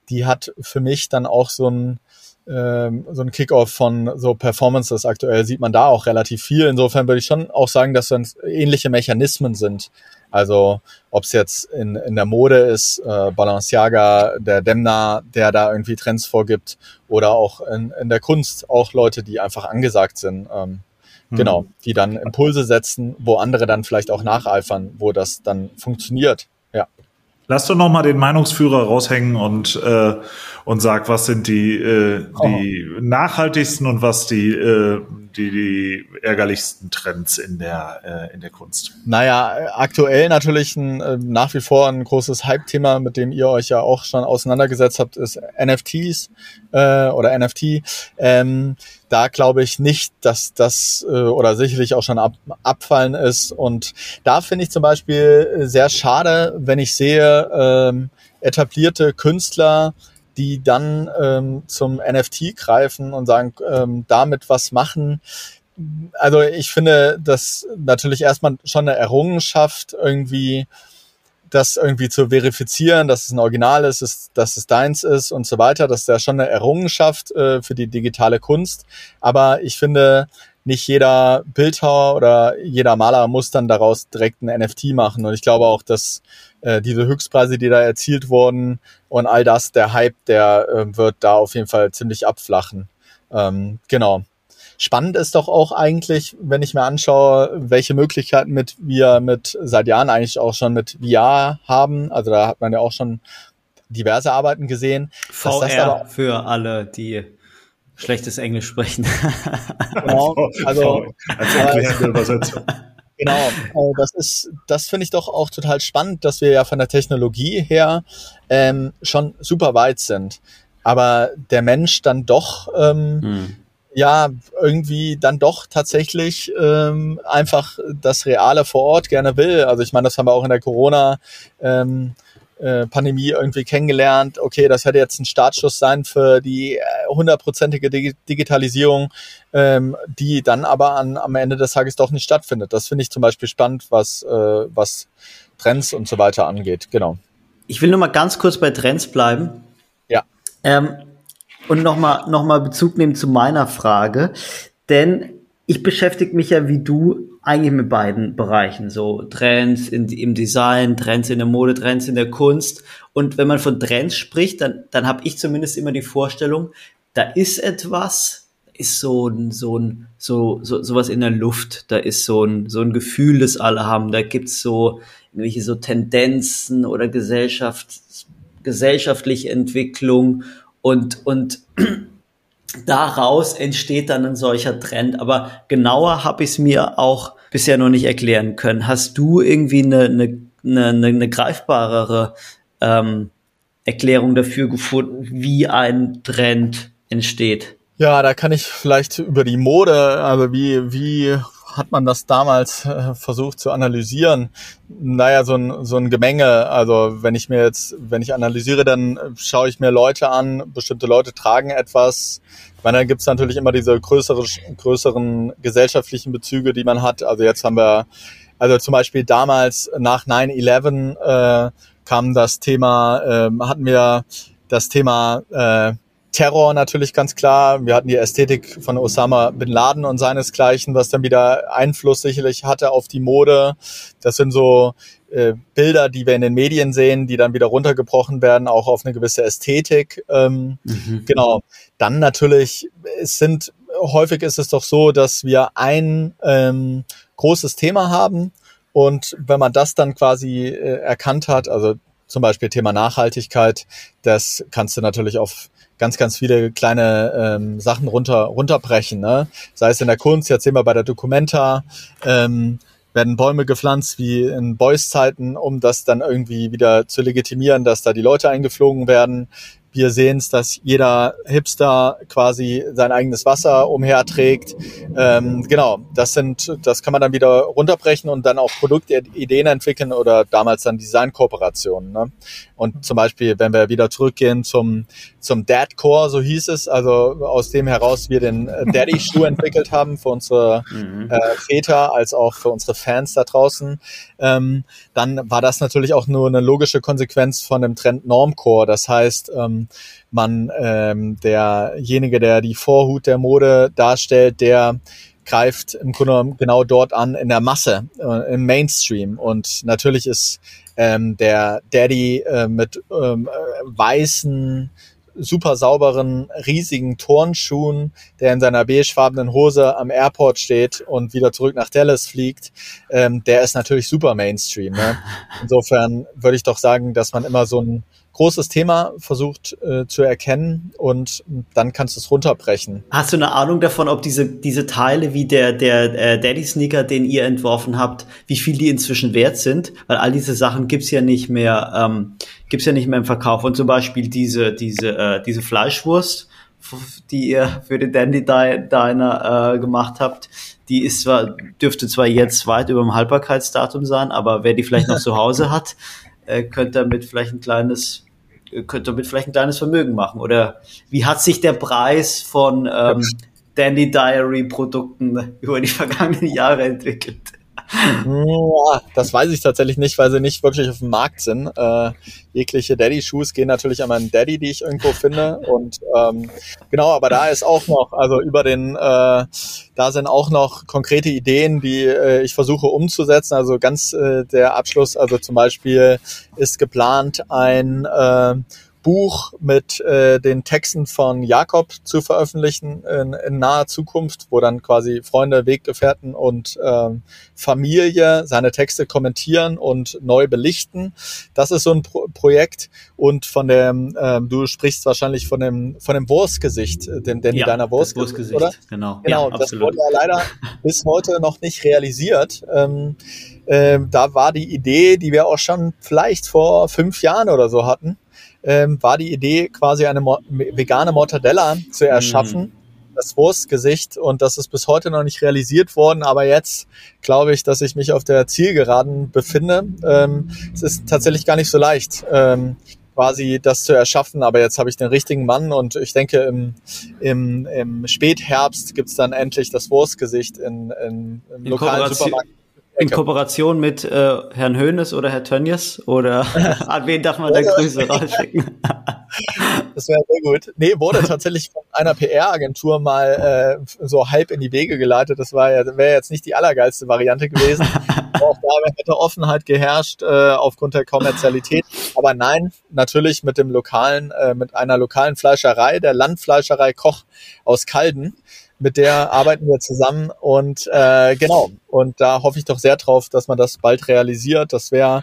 Die hat für mich dann auch so ein ähm, so ein Kickoff von so Performances aktuell sieht man da auch relativ viel. Insofern würde ich schon auch sagen, dass das ähnliche Mechanismen sind. Also ob es jetzt in, in der Mode ist, äh, Balenciaga, der Demna, der da irgendwie Trends vorgibt, oder auch in, in der Kunst auch Leute, die einfach angesagt sind. Ähm, mhm. Genau, die dann Impulse setzen, wo andere dann vielleicht auch nacheifern, wo das dann funktioniert. Ja. Lass doch noch mal den Meinungsführer raushängen und äh, und sag, was sind die äh, die oh. nachhaltigsten und was die äh, die, die ärgerlichsten Trends in der äh, in der Kunst. Naja, aktuell natürlich ein, äh, nach wie vor ein großes Hype-Thema, mit dem ihr euch ja auch schon auseinandergesetzt habt, ist NFTs äh, oder NFT. Ähm, da glaube ich nicht, dass das äh, oder sicherlich auch schon ab, abfallen ist. Und da finde ich zum Beispiel sehr schade, wenn ich sehe, ähm, etablierte Künstler, die dann ähm, zum NFT greifen und sagen, ähm, damit was machen. Also ich finde das natürlich erstmal schon eine Errungenschaft, irgendwie das irgendwie zu verifizieren, dass es ein Original ist, ist dass es deins ist und so weiter. Das ist ja schon eine Errungenschaft äh, für die digitale Kunst. Aber ich finde, nicht jeder Bildhauer oder jeder Maler muss dann daraus direkt ein NFT machen. Und ich glaube auch, dass äh, diese Höchstpreise, die da erzielt wurden und all das, der Hype, der äh, wird da auf jeden Fall ziemlich abflachen. Ähm, genau. Spannend ist doch auch eigentlich, wenn ich mir anschaue, welche Möglichkeiten mit wir mit seit Jahren eigentlich auch schon mit VR haben. Also da hat man ja auch schon diverse Arbeiten gesehen. VR für alle, die schlechtes Englisch sprechen. genau, (laughs) also als erklärende (laughs) Übersetzung. Genau, das ist, das finde ich doch auch total spannend, dass wir ja von der Technologie her ähm, schon super weit sind, aber der Mensch dann doch ähm, hm ja irgendwie dann doch tatsächlich ähm, einfach das Reale vor Ort gerne will. Also ich meine, das haben wir auch in der Corona ähm, äh, Pandemie irgendwie kennengelernt. Okay, das hätte jetzt ein Startschuss sein für die äh, hundertprozentige Dig Digitalisierung, ähm, die dann aber an, am Ende des Tages doch nicht stattfindet. Das finde ich zum Beispiel spannend, was, äh, was Trends und so weiter angeht. Genau. Ich will nur mal ganz kurz bei Trends bleiben. Ja. Ähm, und nochmal noch mal Bezug nehmen zu meiner Frage. Denn ich beschäftige mich ja wie du eigentlich mit beiden Bereichen, so Trends in, im Design, Trends in der Mode, Trends in der Kunst. Und wenn man von Trends spricht, dann, dann habe ich zumindest immer die Vorstellung, da ist etwas, ist so ein, so ein, so, so, sowas in der Luft, da ist so ein, so ein Gefühl, das alle haben, da gibt's so irgendwelche so Tendenzen oder Gesellschaft, gesellschaftliche Entwicklung. Und, und daraus entsteht dann ein solcher Trend. Aber genauer habe ich es mir auch bisher noch nicht erklären können. Hast du irgendwie eine, eine, eine, eine greifbarere ähm, Erklärung dafür gefunden, wie ein Trend entsteht? Ja, da kann ich vielleicht über die Mode, also wie, wie hat man das damals äh, versucht zu analysieren? Naja, so ein, so ein Gemenge. Also wenn ich mir jetzt, wenn ich analysiere, dann schaue ich mir Leute an, bestimmte Leute tragen etwas. Ich meine, dann gibt es natürlich immer diese größere, größeren gesellschaftlichen Bezüge, die man hat. Also jetzt haben wir, also zum Beispiel damals nach 9-11 äh, kam das Thema, äh, hatten wir das Thema äh, Terror natürlich ganz klar. Wir hatten die Ästhetik von Osama bin Laden und seinesgleichen, was dann wieder Einfluss sicherlich hatte auf die Mode. Das sind so äh, Bilder, die wir in den Medien sehen, die dann wieder runtergebrochen werden, auch auf eine gewisse Ästhetik. Ähm, mhm. Genau. Dann natürlich, es sind, häufig ist es doch so, dass wir ein ähm, großes Thema haben. Und wenn man das dann quasi äh, erkannt hat, also zum Beispiel Thema Nachhaltigkeit, das kannst du natürlich auf ganz, ganz viele kleine ähm, Sachen runter, runterbrechen. Ne? Sei es in der Kunst, jetzt sehen wir bei der Documenta, ähm, werden Bäume gepflanzt wie in Beuys Zeiten, um das dann irgendwie wieder zu legitimieren, dass da die Leute eingeflogen werden. Wir sehen es, dass jeder Hipster quasi sein eigenes Wasser umherträgt. Ähm, genau, das sind, das kann man dann wieder runterbrechen und dann auch Produktideen entwickeln oder damals dann Designkooperationen. Ne? Und zum Beispiel, wenn wir wieder zurückgehen zum, zum Dad Core, so hieß es, also aus dem heraus wir den äh, Daddy-Schuh (laughs) entwickelt haben für unsere mhm. äh, Väter als auch für unsere Fans da draußen, ähm, dann war das natürlich auch nur eine logische Konsequenz von dem Trend Normcore. Das heißt, ähm, man ähm, derjenige, der die Vorhut der Mode darstellt, der greift im Grunde genau dort an in der Masse, äh, im Mainstream. Und natürlich ist ähm, der Daddy äh, mit ähm, äh, weißen, super sauberen, riesigen Turnschuhen, der in seiner beigefarbenen Hose am Airport steht und wieder zurück nach Dallas fliegt, ähm, der ist natürlich super Mainstream. Ne? (laughs) Insofern würde ich doch sagen, dass man immer so ein großes Thema versucht äh, zu erkennen und dann kannst du es runterbrechen. Hast du eine Ahnung davon, ob diese, diese Teile wie der, der äh, Daddy-Sneaker, den ihr entworfen habt, wie viel die inzwischen wert sind? Weil all diese Sachen gibt's ja nicht mehr, ähm, gibt's ja nicht mehr im Verkauf. Und zum Beispiel diese, diese, äh, diese Fleischwurst, die ihr für den Dandy Diner äh, gemacht habt, die ist zwar, dürfte zwar jetzt weit über dem Haltbarkeitsdatum sein, aber wer die vielleicht noch zu Hause hat, (laughs) äh, könnte damit vielleicht ein kleines könnte damit vielleicht ein kleines Vermögen machen. Oder wie hat sich der Preis von ähm, Dandy Diary Produkten (laughs) über die vergangenen Jahre entwickelt? Das weiß ich tatsächlich nicht, weil sie nicht wirklich auf dem Markt sind. Äh, jegliche Daddy-Shoes gehen natürlich an meinen Daddy, die ich irgendwo finde. Und ähm, genau, aber da ist auch noch, also über den, äh, da sind auch noch konkrete Ideen, die äh, ich versuche umzusetzen. Also ganz äh, der Abschluss, also zum Beispiel ist geplant ein äh, Buch mit äh, den Texten von Jakob zu veröffentlichen in, in naher Zukunft, wo dann quasi Freunde, Weggefährten und ähm, Familie seine Texte kommentieren und neu belichten. Das ist so ein Pro Projekt und von dem, ähm, du sprichst wahrscheinlich von dem von dem Wurstgesicht, äh, dem Danny ja, deiner Wurstgesicht, Wurstgesicht, oder? Genau, genau. Ja, das wurde ja leider bis heute noch nicht realisiert. Ähm, äh, da war die Idee, die wir auch schon vielleicht vor fünf Jahren oder so hatten, ähm, war die Idee, quasi eine Mo vegane Mortadella zu erschaffen. Mhm. Das Wurstgesicht und das ist bis heute noch nicht realisiert worden, aber jetzt glaube ich, dass ich mich auf der Zielgeraden befinde. Ähm, es ist tatsächlich gar nicht so leicht, ähm, quasi das zu erschaffen, aber jetzt habe ich den richtigen Mann und ich denke, im, im, im Spätherbst gibt's dann endlich das Wurstgesicht in, in, im in lokalen Supermarkt. In Kooperation mit äh, Herrn Höhnes oder Herr Tönjes? Oder (laughs) an wen darf man da Grüße rausschicken? (laughs) das wäre sehr gut. Nee, wurde tatsächlich von einer PR-Agentur mal äh, so halb in die Wege geleitet. Das war ja, wäre jetzt nicht die allergeilste Variante gewesen. (laughs) Auch da hätte Offenheit geherrscht äh, aufgrund der Kommerzialität. Aber nein, natürlich mit dem lokalen, äh, mit einer lokalen Fleischerei, der Landfleischerei Koch aus Kalden mit der arbeiten wir zusammen und äh, genau. Und da hoffe ich doch sehr drauf, dass man das bald realisiert. Das wäre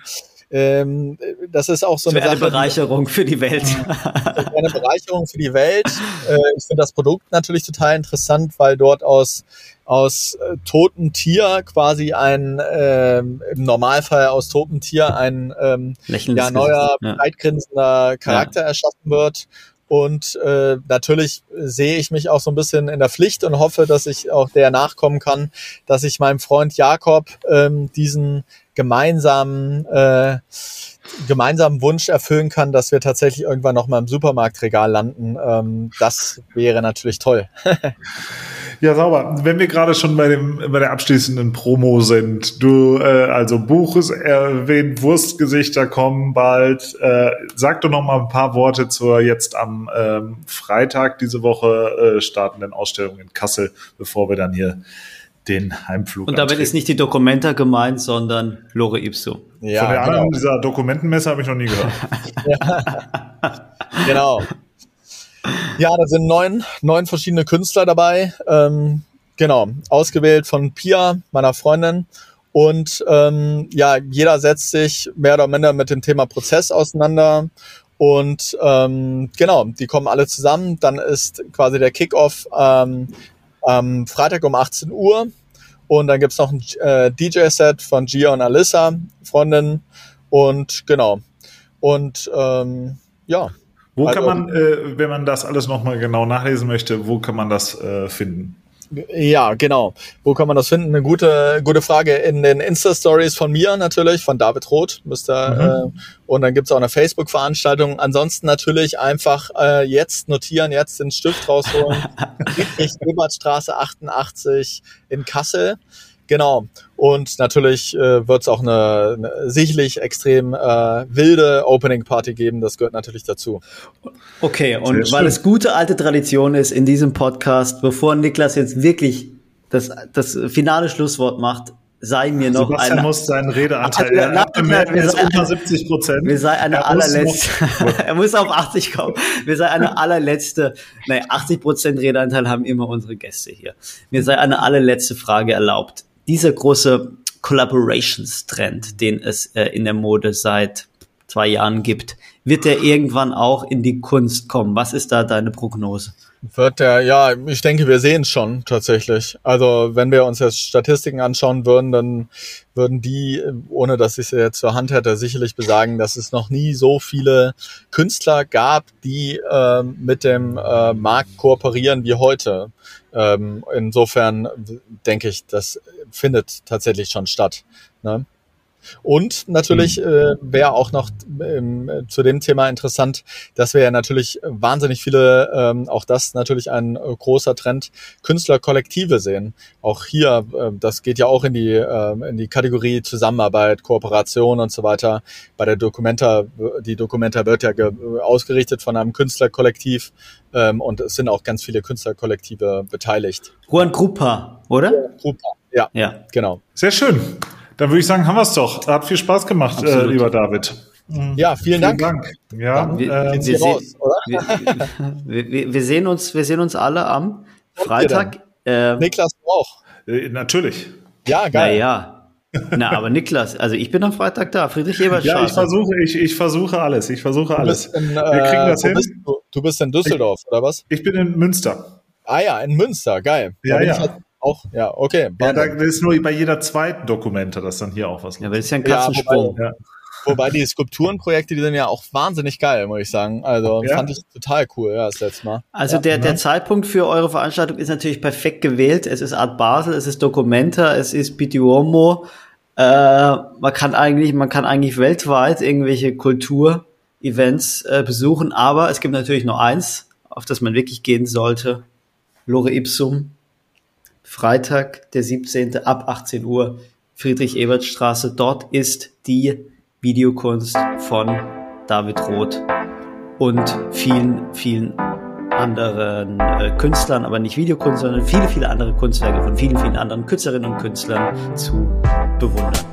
ähm, das ist auch so eine, eine Bereicherung für die Welt. (laughs) eine Bereicherung für die Welt. Äh, ich finde das Produkt natürlich total interessant, weil dort aus aus äh, totem Tier quasi ein äh, im Normalfall aus totem Tier ein ähm, ja, neuer, ja. breitgrinsender Charakter ja. erschaffen wird und äh, natürlich sehe ich mich auch so ein bisschen in der Pflicht und hoffe, dass ich auch der nachkommen kann, dass ich meinem Freund Jakob ähm, diesen gemeinsamen äh, gemeinsamen Wunsch erfüllen kann, dass wir tatsächlich irgendwann noch mal im Supermarktregal landen. Ähm, das wäre natürlich toll. (laughs) Ja, sauber. Wenn wir gerade schon bei dem bei der abschließenden Promo sind, du äh, also Buch ist erwähnt, Wurstgesichter kommen bald. Äh, sag doch noch mal ein paar Worte zur jetzt am ähm, Freitag diese Woche äh, startenden Ausstellung in Kassel, bevor wir dann hier den Heimflug. Und damit antreten. ist nicht die Dokumenta gemeint, sondern Lore Ipso. Ja, Von der genau. anderen dieser Dokumentenmesse habe ich noch nie gehört. ja. (laughs) Genau. Ja, da sind neun, neun verschiedene Künstler dabei. Ähm, genau, ausgewählt von Pia, meiner Freundin. Und ähm, ja, jeder setzt sich mehr oder minder mit dem Thema Prozess auseinander Und ähm, genau, die kommen alle zusammen. Dann ist quasi der Kickoff ähm, am Freitag um 18 Uhr. Und dann gibt's noch ein äh, DJ-Set von Gia und Alyssa, Freundinnen. Und genau. Und ähm, ja. Wo also, kann man, äh, wenn man das alles nochmal genau nachlesen möchte, wo kann man das äh, finden? Ja, genau. Wo kann man das finden? Eine gute, gute Frage. In den Insta-Stories von mir natürlich, von David Roth. Müsste, mhm. äh, und dann gibt's auch eine Facebook-Veranstaltung. Ansonsten natürlich einfach äh, jetzt notieren, jetzt den Stift rausholen. (laughs) Friedrich Ebertstraße 88 in Kassel. Genau. Und natürlich äh, wird es auch eine, eine sicherlich extrem äh, wilde Opening Party geben. Das gehört natürlich dazu. Okay, und weil es gute alte Tradition ist in diesem Podcast, bevor Niklas jetzt wirklich das, das finale Schlusswort macht, sei mir noch Sebastian ein. muss seinen Redeanteil. Also, nein, nein, wir sei, unter 70 Prozent. Wir sei eine er allerletzte. (laughs) er muss auf 80 kommen. Wir sei eine allerletzte. Nein, 80 Prozent Redeanteil haben immer unsere Gäste hier. Mir sei eine allerletzte Frage erlaubt dieser große Collaborations-Trend, den es äh, in der Mode seit zwei Jahren gibt, wird der irgendwann auch in die Kunst kommen? Was ist da deine Prognose? Wird der, ja, ich denke, wir sehen es schon tatsächlich. Also wenn wir uns jetzt Statistiken anschauen würden, dann würden die, ohne dass ich sie jetzt zur Hand hätte, sicherlich besagen, dass es noch nie so viele Künstler gab, die äh, mit dem äh, Markt kooperieren wie heute. Ähm, insofern denke ich, das findet tatsächlich schon statt. Ne? Und natürlich mhm. äh, wäre auch noch ähm, zu dem Thema interessant, dass wir ja natürlich wahnsinnig viele, ähm, auch das natürlich ein äh, großer Trend, Künstlerkollektive sehen. Auch hier, äh, das geht ja auch in die, äh, in die Kategorie Zusammenarbeit, Kooperation und so weiter. Bei der Documenta, die Documenta wird ja ausgerichtet von einem Künstlerkollektiv ähm, und es sind auch ganz viele Künstlerkollektive beteiligt. Juan Grupa, oder? Grupa, ja, ja, genau. Sehr schön. Dann würde ich sagen, haben wir es doch. Hat viel Spaß gemacht, äh, lieber David. Ja, vielen, vielen Dank. Dank. Ja, wir, äh, wir, raus, wir, wir, sehen uns, wir sehen uns alle am Freitag. Äh, Niklas auch. Äh, natürlich. Ja, geil. Ja, Na, aber Niklas, also ich bin am Freitag da, Friedrich Ebert Ja, ich versuche, ich, ich versuche alles, ich versuche alles. In, Wir kriegen das hin. Bist du, du, bist in Düsseldorf, ich, oder was? Ich bin in Münster. Ah ja, in Münster, geil. Ja, ja. Auch, ja, okay. Ja, da ist nur bei jeder zweiten Dokumente, dass dann hier auch was Ja, aber das ist ja ein Katzensprung. Ja, wobei, wobei die Skulpturenprojekte, die sind ja auch wahnsinnig geil, muss ich sagen. Also ja. fand ich total cool, ja, das letzte Mal. Also ja. der, der Zeitpunkt für eure Veranstaltung ist natürlich perfekt gewählt. Es ist Art Basel, es ist Documenta, es ist Bituomo. Äh, man kann eigentlich, man kann eigentlich weltweit irgendwelche Kulturevents äh, besuchen, aber es gibt natürlich nur eins, auf das man wirklich gehen sollte. Lore Ipsum, Freitag, der 17. ab 18 Uhr, Friedrich-Ebert-Straße. Dort ist die Videokunst von David Roth und vielen, vielen anderen äh, Künstlern, aber nicht Videokunst, sondern viele, viele andere Kunstwerke von vielen, vielen anderen Künstlerinnen und Künstlern zu bewundern.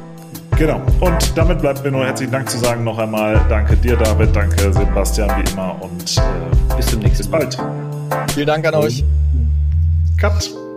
Genau. Und damit bleibt mir nur herzlichen Dank zu sagen noch einmal. Danke dir, David. Danke, Sebastian, wie immer. Und äh, bis zum nächsten Mal. Bis bald. Vielen Dank an euch. Cut.